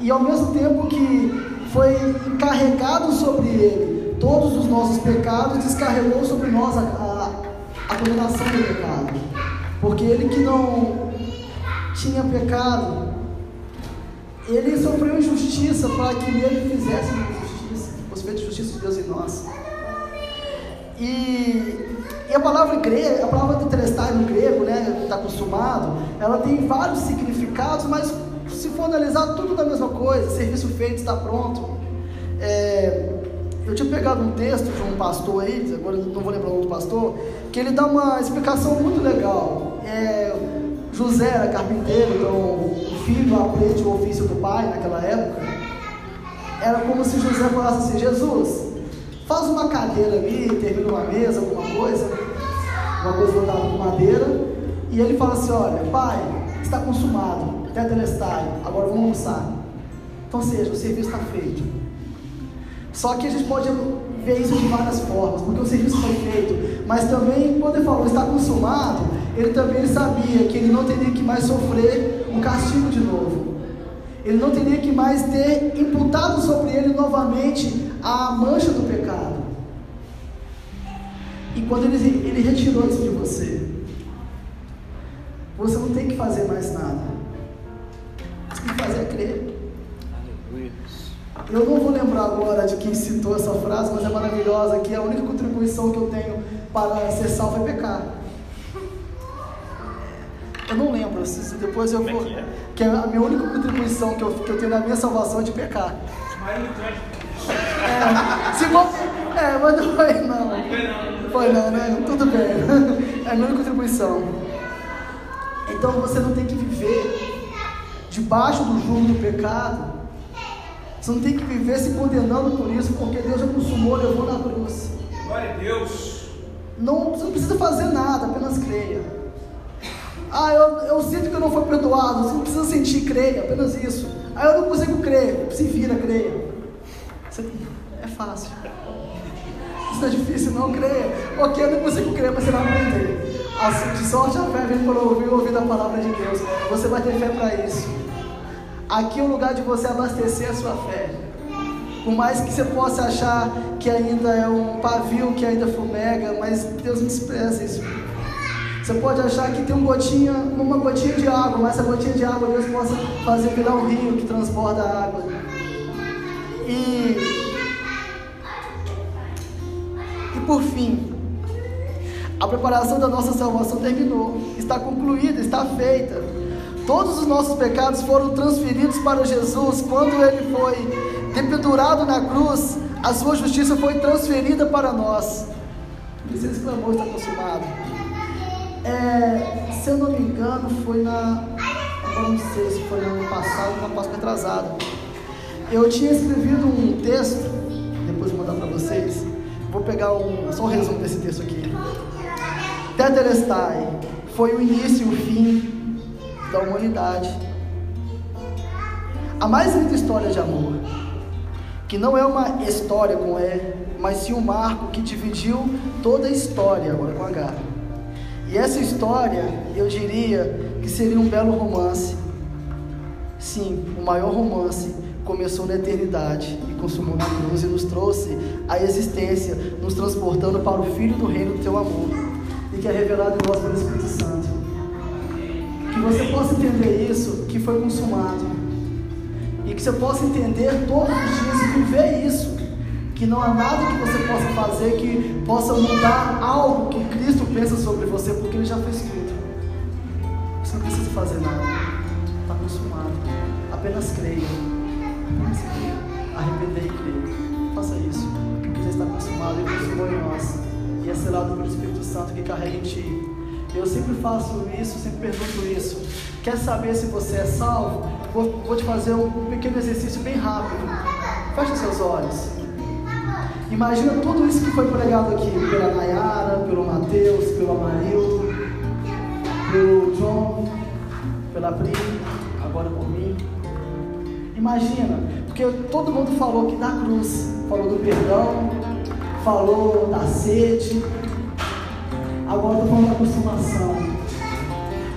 E ao mesmo tempo que foi encarregado sobre ele todos os nossos pecados, descarregou sobre nós a, a, a condenação do pecado. Porque ele que não tinha pecado, ele sofreu injustiça para que nele fizesse justiça, fosse feita justiça de Deus em nós. E, e a palavra grega, a palavra tetelestai no grego, né, está acostumado, ela tem vários significados, mas se for analisar tudo da mesma coisa, serviço feito está pronto. É, eu tinha pegado um texto de um pastor aí, agora não vou lembrar o do pastor, que ele dá uma explicação muito legal. É, José era carpinteiro, então o filho aprende o ofício do pai naquela época. Era como se José falasse assim: Jesus, faz uma cadeira ali, termina uma mesa, alguma coisa, uma coisa voltada com madeira, e ele fala assim: Olha, pai, está consumado, tetelestai, agora vamos almoçar. Então, seja, o serviço está feito. Só que a gente pode ver isso de várias formas, porque o serviço foi feito, mas também, quando ele falou está consumado, ele também sabia que ele não teria que mais sofrer um castigo de novo. Ele não teria que mais ter imputado sobre ele novamente a mancha do pecado. E quando ele, ele retirou isso de você, você não tem que fazer mais nada. Você tem que fazer é crer. Eu não vou lembrar agora de quem citou essa frase, mas é maravilhosa, que a única contribuição que eu tenho para ser salvo é pecar. Eu não lembro, depois eu vou. Que é a minha única contribuição que eu, que eu tenho na minha salvação é de pecar. É, se você, é, mas não foi não. Foi não, né? Tudo bem. É a minha contribuição. Então você não tem que viver debaixo do jugo do pecado. Você não tem que viver se condenando por isso, porque Deus já consumou, levou na cruz. Glória a Deus. Não, você não precisa fazer nada, apenas creia. Ah, eu, eu sinto que eu não fui perdoado. Você não precisa sentir, creia, apenas isso. Ah, eu não consigo crer. Se vira, creia. É fácil. Isso não é difícil, não, creia. Ok, eu não consigo crer, mas você vai aprender. Assim, de sorte a fé vem por ouvir ouvir a palavra de Deus. Você vai ter fé para isso. Aqui é o lugar de você abastecer a sua fé. Por mais que você possa achar que ainda é um pavio que ainda fumega, mas Deus me expressa isso. Você pode achar que tem um gotinha, uma gotinha de água, mas essa gotinha de água Deus possa fazer virar um rio que transborda a água. E, e por fim, a preparação da nossa salvação terminou, está concluída, está feita. Todos os nossos pecados foram transferidos para Jesus quando ele foi dependurado na cruz, a sua justiça foi transferida para nós. E ele exclamou: está consumado. É, se eu não me engano, foi na. Agora não sei se foi no ano passado ou na Páscoa atrasada. Eu tinha escrevido um texto, depois vou mandar para vocês. Vou pegar um, só um resumo desse texto aqui. Tetelestai foi o início e o fim da humanidade. A mais linda história de amor, que não é uma história com E, mas sim um marco que dividiu toda a história, agora com H. E essa história, eu diria que seria um belo romance. Sim, o maior romance começou na eternidade e consumou na cruz e nos trouxe a existência, nos transportando para o Filho do Reino do Teu amor e que é revelado em nós pelo Espírito Santo. Você possa entender isso, que foi consumado, e que você possa entender todos os dias e viver isso que não há nada que você possa fazer que possa mudar algo que Cristo pensa sobre você, porque Ele já fez tudo. Você não precisa fazer nada. Está consumado. Apenas creia. Apenas creia. Arrepender e creia. Faça isso. Porque já está consumado e consumou em nós. E é selado pelo Espírito Santo que carrega em ti. Eu sempre faço isso, sempre pergunto isso. Quer saber se você é salvo? Vou, vou te fazer um pequeno exercício bem rápido. Feche seus olhos. Imagina tudo isso que foi pregado aqui pela Nayara, pelo Mateus, pelo Amarildo, pelo John, pela Pri, agora por mim. Imagina, porque todo mundo falou aqui da cruz, falou do perdão, falou da sede, Agora eu estou falando da consumação.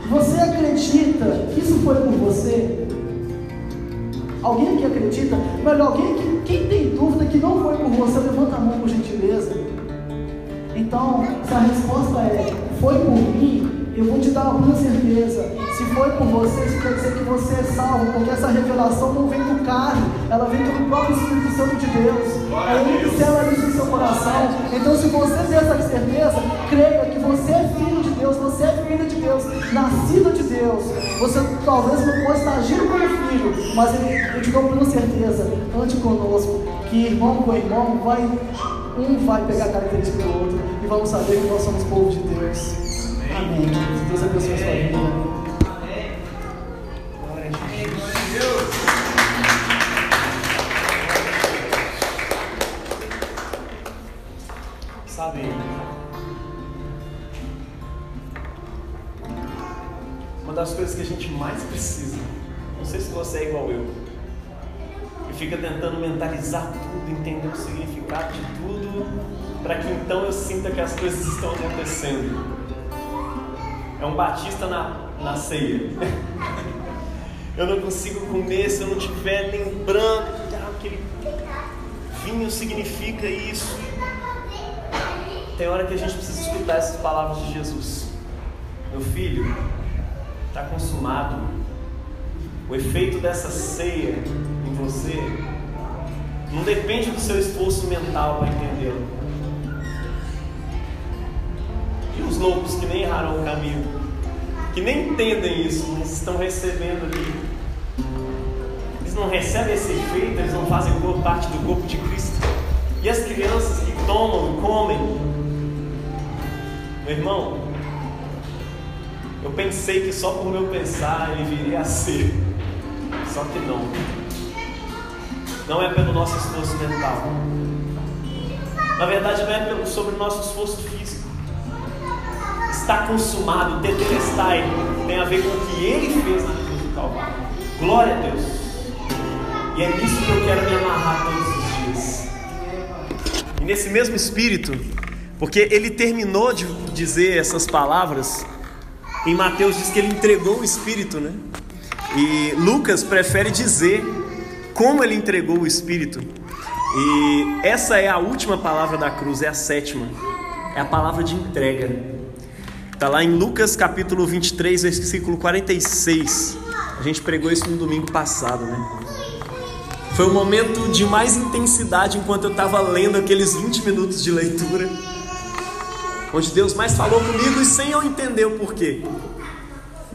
Você acredita que isso foi por você? Alguém que acredita? Melhor, alguém que quem tem dúvida que não foi por você, levanta a mão por gentileza. Então, se a resposta é foi por uma certeza. Se foi por você, isso quer dizer que você é salvo, porque essa revelação não vem do carne, ela vem do próprio Espírito Santo de Deus. É Ele que sela isso no seu coração. Então, se você tem essa certeza, creia que você é filho de Deus, você é filho de Deus, nascido de Deus. Você talvez não possa estar agindo como filho, mas eu te dou uma certeza, ante conosco, que irmão com irmão vai um vai pegar a característica do outro e vamos saber que nós somos povo de Deus. Amém. Deus abençoe a sua vida. Sabe, uma das coisas que a gente mais precisa, não sei se você é igual eu, e fica tentando mentalizar tudo, entender o significado de tudo, para que então eu sinta que as coisas estão acontecendo. É um batista na, na ceia. Eu não consigo comer se eu não estiver lembrando que aquele vinho significa isso. Tem hora que a gente precisa escutar essas palavras de Jesus. Meu filho, está consumado. O efeito dessa ceia em você não depende do seu esforço mental para entendê-lo. Loucos que nem erraram o caminho, que nem entendem isso, mas estão recebendo ali. Eles não recebem esse efeito, eles não fazem parte do corpo de Cristo. E as crianças que tomam comem, meu irmão, eu pensei que só por meu pensar ele viria a ser, só que não. Não é pelo nosso esforço mental. Na verdade, não é pelo, sobre o nosso esforço físico. Está consumado, tetelestai, tem a ver com o que ele fez na cruz do Calvário. Glória a Deus. E é nisso que eu quero me amarrar todos os dias. E nesse mesmo espírito, porque ele terminou de dizer essas palavras, em Mateus diz que ele entregou o Espírito, né? E Lucas prefere dizer como ele entregou o Espírito. E essa é a última palavra da cruz, é a sétima. É a palavra de entrega. Está lá em Lucas capítulo 23, versículo 46. A gente pregou isso no domingo passado, né? Foi um momento de mais intensidade enquanto eu estava lendo aqueles 20 minutos de leitura onde Deus mais falou comigo e sem eu entender o porquê.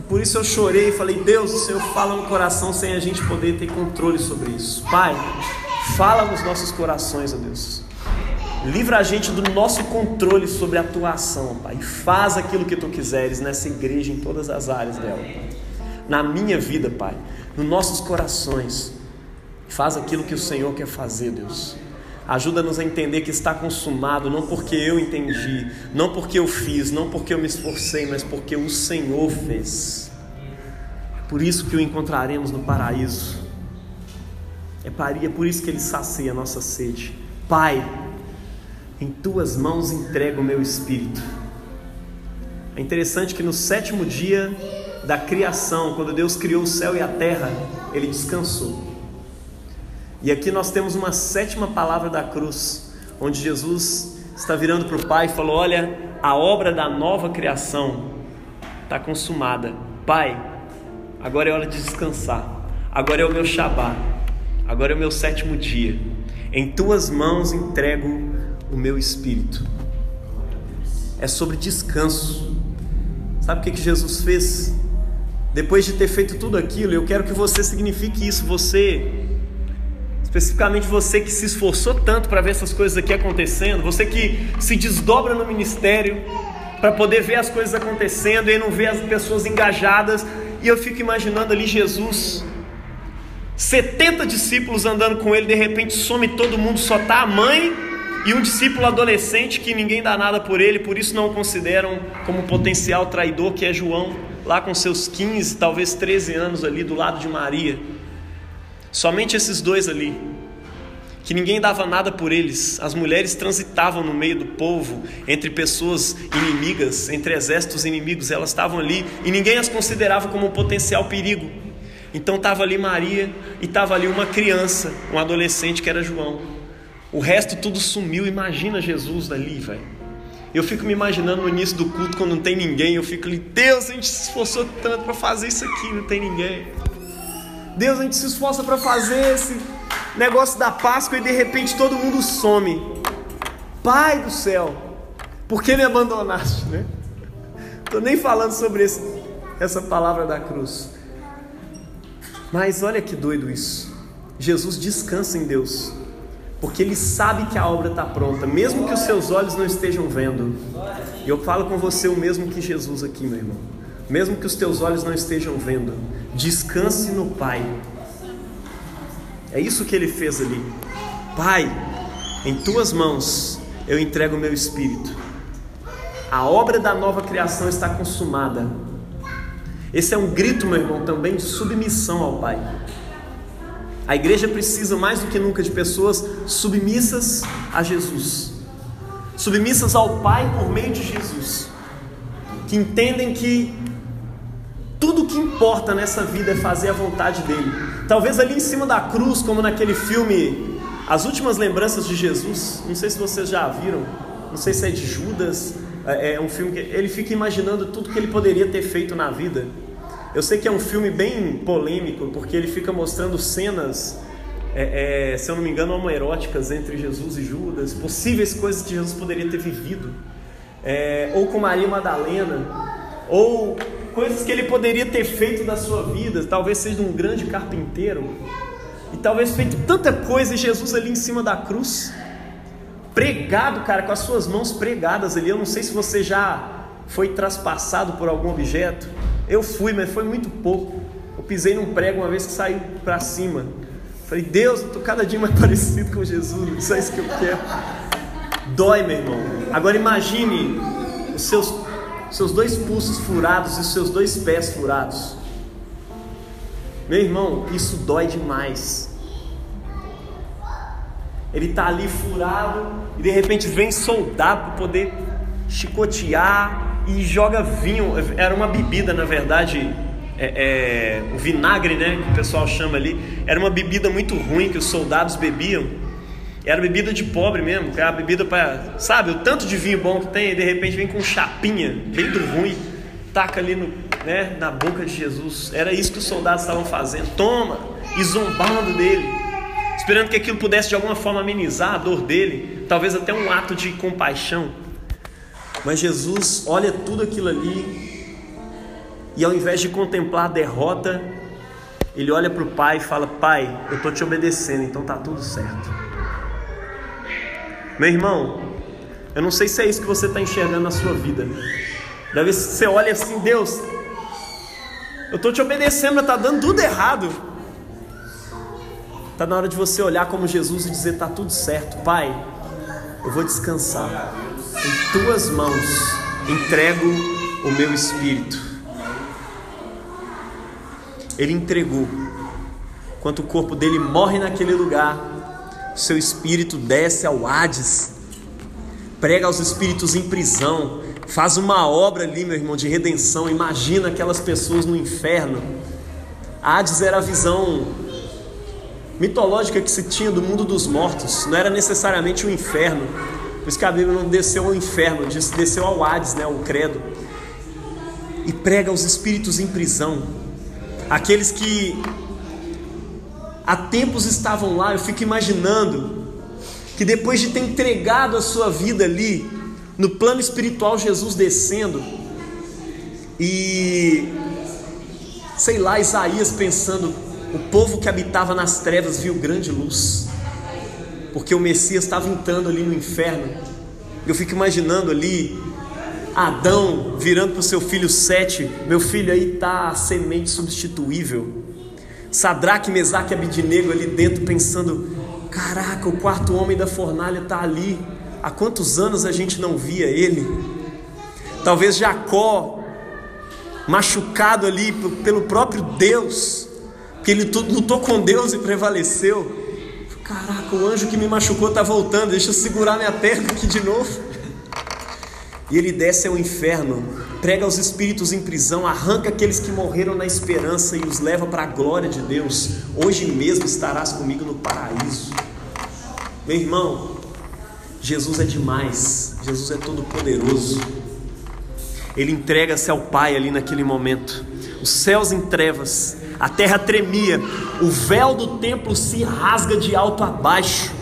Por isso eu chorei e falei: Deus, o Senhor fala no coração sem a gente poder ter controle sobre isso. Pai, fala nos nossos corações, ó Deus. Livra a gente do nosso controle sobre a tua ação, Pai. Faz aquilo que tu quiseres nessa igreja, em todas as áreas dela. Na minha vida, Pai. Nos nossos corações. Faz aquilo que o Senhor quer fazer, Deus. Ajuda-nos a entender que está consumado, não porque eu entendi, não porque eu fiz, não porque eu me esforcei, mas porque o Senhor fez. É por isso que o encontraremos no paraíso. É por isso que Ele sacia a nossa sede. Pai, em tuas mãos entrego o meu espírito. É interessante que no sétimo dia da criação, quando Deus criou o céu e a terra, Ele descansou. E aqui nós temos uma sétima palavra da cruz, onde Jesus está virando para o Pai e falou: Olha, a obra da nova criação está consumada. Pai, agora é hora de descansar. Agora é o meu Shabá. Agora é o meu sétimo dia. Em tuas mãos entrego o meu espírito. É sobre descanso. Sabe o que, que Jesus fez? Depois de ter feito tudo aquilo, eu quero que você signifique isso. Você especificamente você que se esforçou tanto para ver essas coisas aqui acontecendo, você que se desdobra no ministério para poder ver as coisas acontecendo e não ver as pessoas engajadas, e eu fico imaginando ali Jesus, 70 discípulos andando com ele, de repente some todo mundo, só tá a mãe e um discípulo adolescente que ninguém dá nada por ele, por isso não o consideram como potencial traidor, que é João, lá com seus 15, talvez 13 anos ali do lado de Maria. Somente esses dois ali, que ninguém dava nada por eles. As mulheres transitavam no meio do povo, entre pessoas inimigas, entre exércitos inimigos, elas estavam ali e ninguém as considerava como um potencial perigo. Então estava ali Maria e estava ali uma criança, um adolescente que era João. O resto tudo sumiu. Imagina Jesus dali, velho. Eu fico me imaginando no início do culto, quando não tem ninguém, eu fico ali, Deus, a gente se esforçou tanto para fazer isso aqui, não tem ninguém. Deus, a gente se esforça para fazer esse negócio da Páscoa e de repente todo mundo some. Pai do céu, por que me abandonaste, né? Estou nem falando sobre esse, essa palavra da cruz. Mas olha que doido isso. Jesus descansa em Deus, porque Ele sabe que a obra está pronta, mesmo que os seus olhos não estejam vendo. E eu falo com você o mesmo que Jesus aqui, meu irmão. Mesmo que os teus olhos não estejam vendo, descanse no Pai. É isso que Ele fez ali. Pai, em Tuas mãos eu entrego o meu espírito. A obra da nova criação está consumada. Esse é um grito, meu irmão, também de submissão ao Pai. A igreja precisa mais do que nunca de pessoas submissas a Jesus, submissas ao Pai por meio de Jesus, que entendem que tudo que importa nessa vida é fazer a vontade dele. Talvez ali em cima da cruz, como naquele filme As Últimas Lembranças de Jesus, não sei se vocês já viram, não sei se é de Judas, é, é um filme que ele fica imaginando tudo que ele poderia ter feito na vida. Eu sei que é um filme bem polêmico, porque ele fica mostrando cenas, é, é, se eu não me engano, homoeróticas entre Jesus e Judas, possíveis coisas que Jesus poderia ter vivido, é, ou com Maria Madalena, ou coisas que ele poderia ter feito da sua vida, talvez seja um grande carpinteiro, e talvez feito tanta coisa, e Jesus ali em cima da cruz, pregado, cara, com as suas mãos pregadas ali. Eu não sei se você já foi traspassado por algum objeto. Eu fui, mas foi muito pouco. Eu pisei num prego uma vez que saiu para cima. Falei, Deus, eu tô cada dia mais parecido com Jesus, isso é isso que eu quero. Dói, meu irmão. Agora imagine os seus, seus dois pulsos furados e os seus dois pés furados. Meu irmão, isso dói demais. Ele está ali furado e de repente vem soldado para poder chicotear, e joga vinho. Era uma bebida, na verdade, é, é, o vinagre, né, que o pessoal chama ali. Era uma bebida muito ruim que os soldados bebiam. Era bebida de pobre mesmo, que era bebida para, sabe, o tanto de vinho bom que tem, e de repente vem com chapinha, bem do ruim, taca ali no, né, na boca de Jesus. Era isso que os soldados estavam fazendo. Toma, e zombando dele, esperando que aquilo pudesse de alguma forma amenizar a dor dele, talvez até um ato de compaixão. Mas Jesus olha tudo aquilo ali e ao invés de contemplar a derrota, ele olha para o pai e fala: Pai, eu estou te obedecendo, então tá tudo certo. Meu irmão, eu não sei se é isso que você está enxergando na sua vida. Deve você olha assim, Deus, eu estou te obedecendo, mas está dando tudo errado. Está na hora de você olhar como Jesus e dizer: Está tudo certo, Pai, eu vou descansar em tuas mãos entrego o meu espírito. Ele entregou. Enquanto o corpo dele morre naquele lugar, seu espírito desce ao Hades, prega aos espíritos em prisão, faz uma obra ali, meu irmão, de redenção. Imagina aquelas pessoas no inferno. Hades era a visão mitológica que se tinha do mundo dos mortos, não era necessariamente o inferno, por isso que a Bíblia não desceu ao inferno, desceu ao Hades, né, o credo. E prega aos espíritos em prisão, aqueles que há tempos estavam lá. Eu fico imaginando que depois de ter entregado a sua vida ali, no plano espiritual, Jesus descendo, e sei lá, Isaías pensando: o povo que habitava nas trevas viu grande luz porque o Messias estava entrando ali no inferno. Eu fico imaginando ali Adão virando para o seu filho Sete: Meu filho aí está a semente substituível. Sadraque, Mesaque e Abidinego ali dentro pensando: Caraca, o quarto homem da fornalha está ali. Há quantos anos a gente não via ele? Talvez Jacó, machucado ali pelo próprio Deus, que ele lutou com Deus e prevaleceu. Caraca, o anjo que me machucou está voltando, deixa eu segurar minha perna aqui de novo. E ele desce ao inferno, prega os espíritos em prisão, arranca aqueles que morreram na esperança e os leva para a glória de Deus. Hoje mesmo estarás comigo no paraíso. Meu irmão, Jesus é demais, Jesus é todo poderoso. Ele entrega-se ao Pai ali naquele momento. Os céus em trevas, a terra tremia, o véu do templo se rasga de alto a baixo,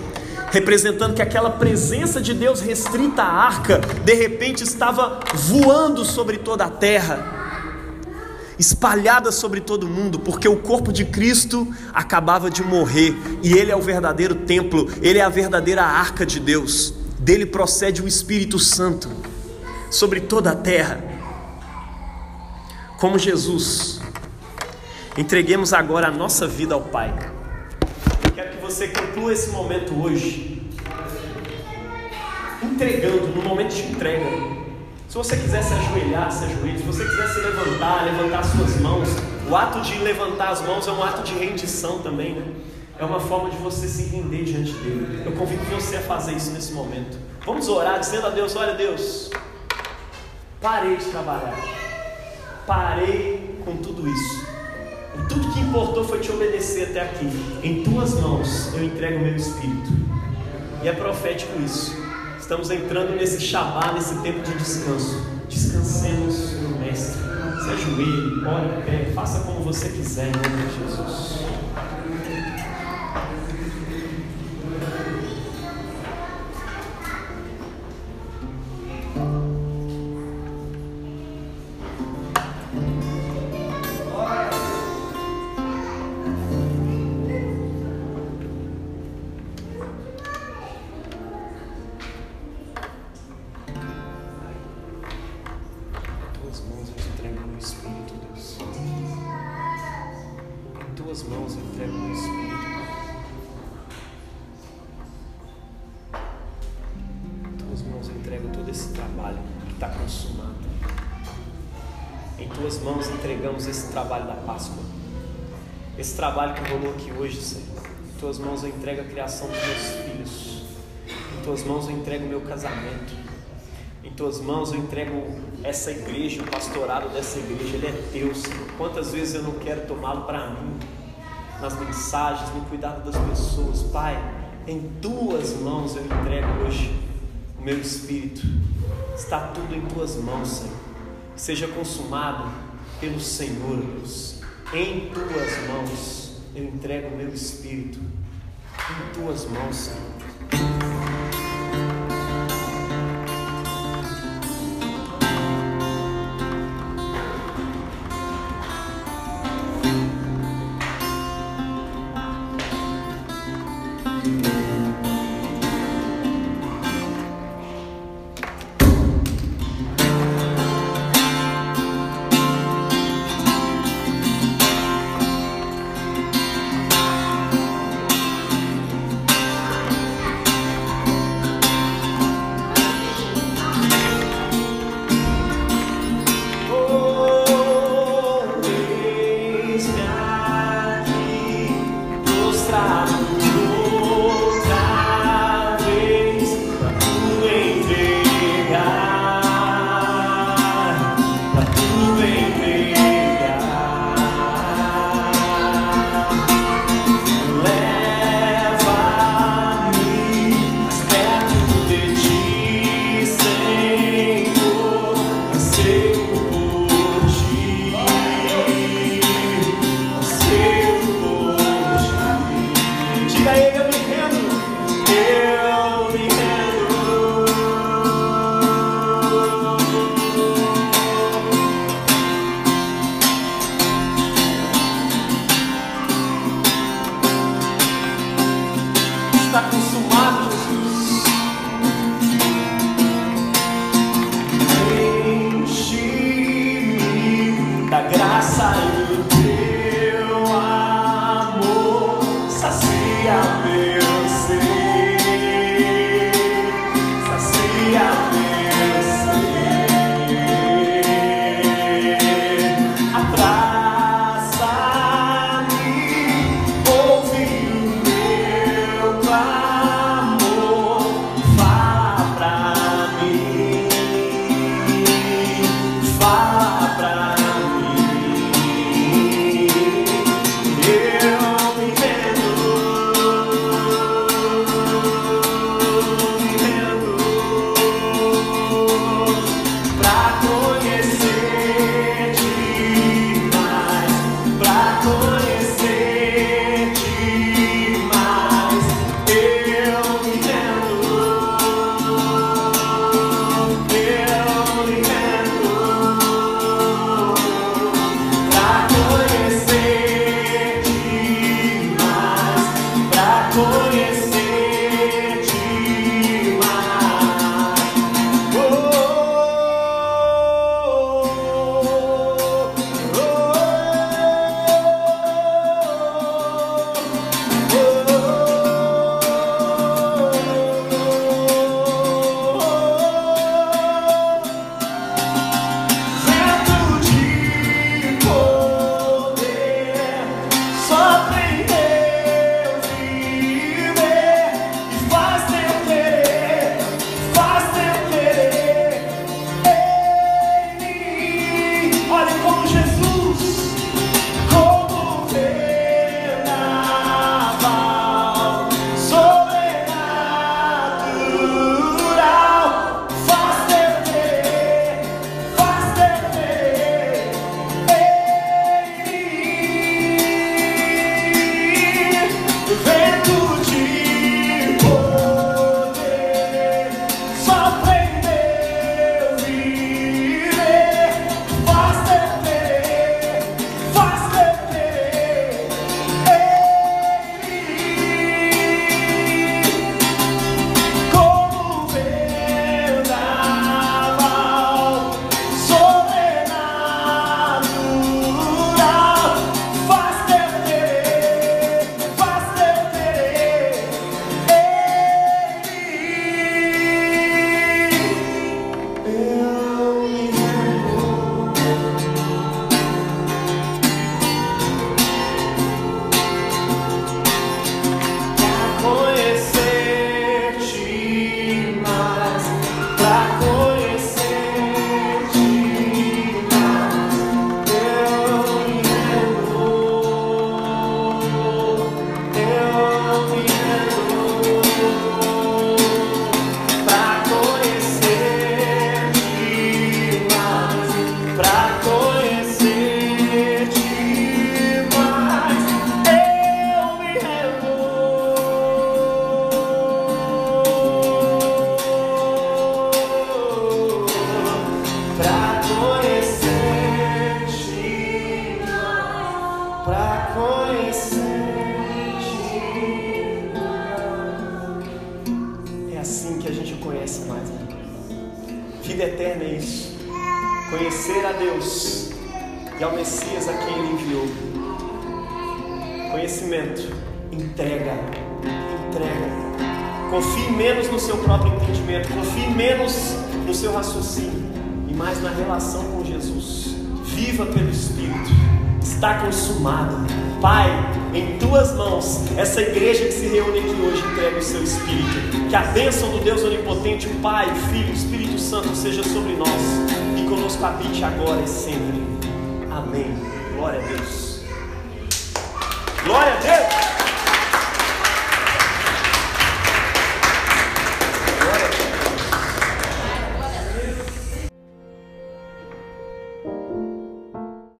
representando que aquela presença de Deus restrita à arca, de repente estava voando sobre toda a terra espalhada sobre todo mundo, porque o corpo de Cristo acabava de morrer e ele é o verdadeiro templo, ele é a verdadeira arca de Deus. Dele procede o Espírito Santo sobre toda a terra. Como Jesus, entreguemos agora a nossa vida ao Pai. Quero que você conclua esse momento hoje, entregando, no momento de entrega. Se você quiser se ajoelhar, se ajoelhe. Se você quiser se levantar, levantar suas mãos. O ato de levantar as mãos é um ato de rendição também, né? É uma forma de você se render diante dele. Eu convido você a fazer isso nesse momento. Vamos orar dizendo a Deus: Olha, Deus, parei de trabalhar. Parei com tudo isso. Tudo que importou foi te obedecer até aqui. Em tuas mãos eu entrego o meu espírito. E é profético isso. Estamos entrando nesse Shabá, nesse tempo de descanso. Descansemos no Mestre. Se ajoelhe, ore em pé, faça como você quiser, em nome de Jesus. Tuas mãos eu entrego o meu espírito, Deus. Em tuas mãos eu entrego o meu espírito. Em tuas mãos eu entrego todo esse trabalho que está consumado. Em tuas mãos entregamos esse trabalho da Páscoa. Esse trabalho que rolou aqui hoje, Senhor. Em tuas mãos eu entrego a criação dos meus filhos. Em tuas mãos eu entrego o meu casamento. Em tuas mãos eu entrego essa igreja, o pastorado dessa igreja, ele é teu, Senhor. Quantas vezes eu não quero tomá-lo para mim, nas mensagens, no cuidado das pessoas, Pai. Em tuas mãos eu entrego hoje o meu espírito. Está tudo em tuas mãos, Senhor. Seja consumado pelo Senhor, Deus. Em tuas mãos eu entrego o meu espírito. Em tuas mãos, Senhor. está consumado.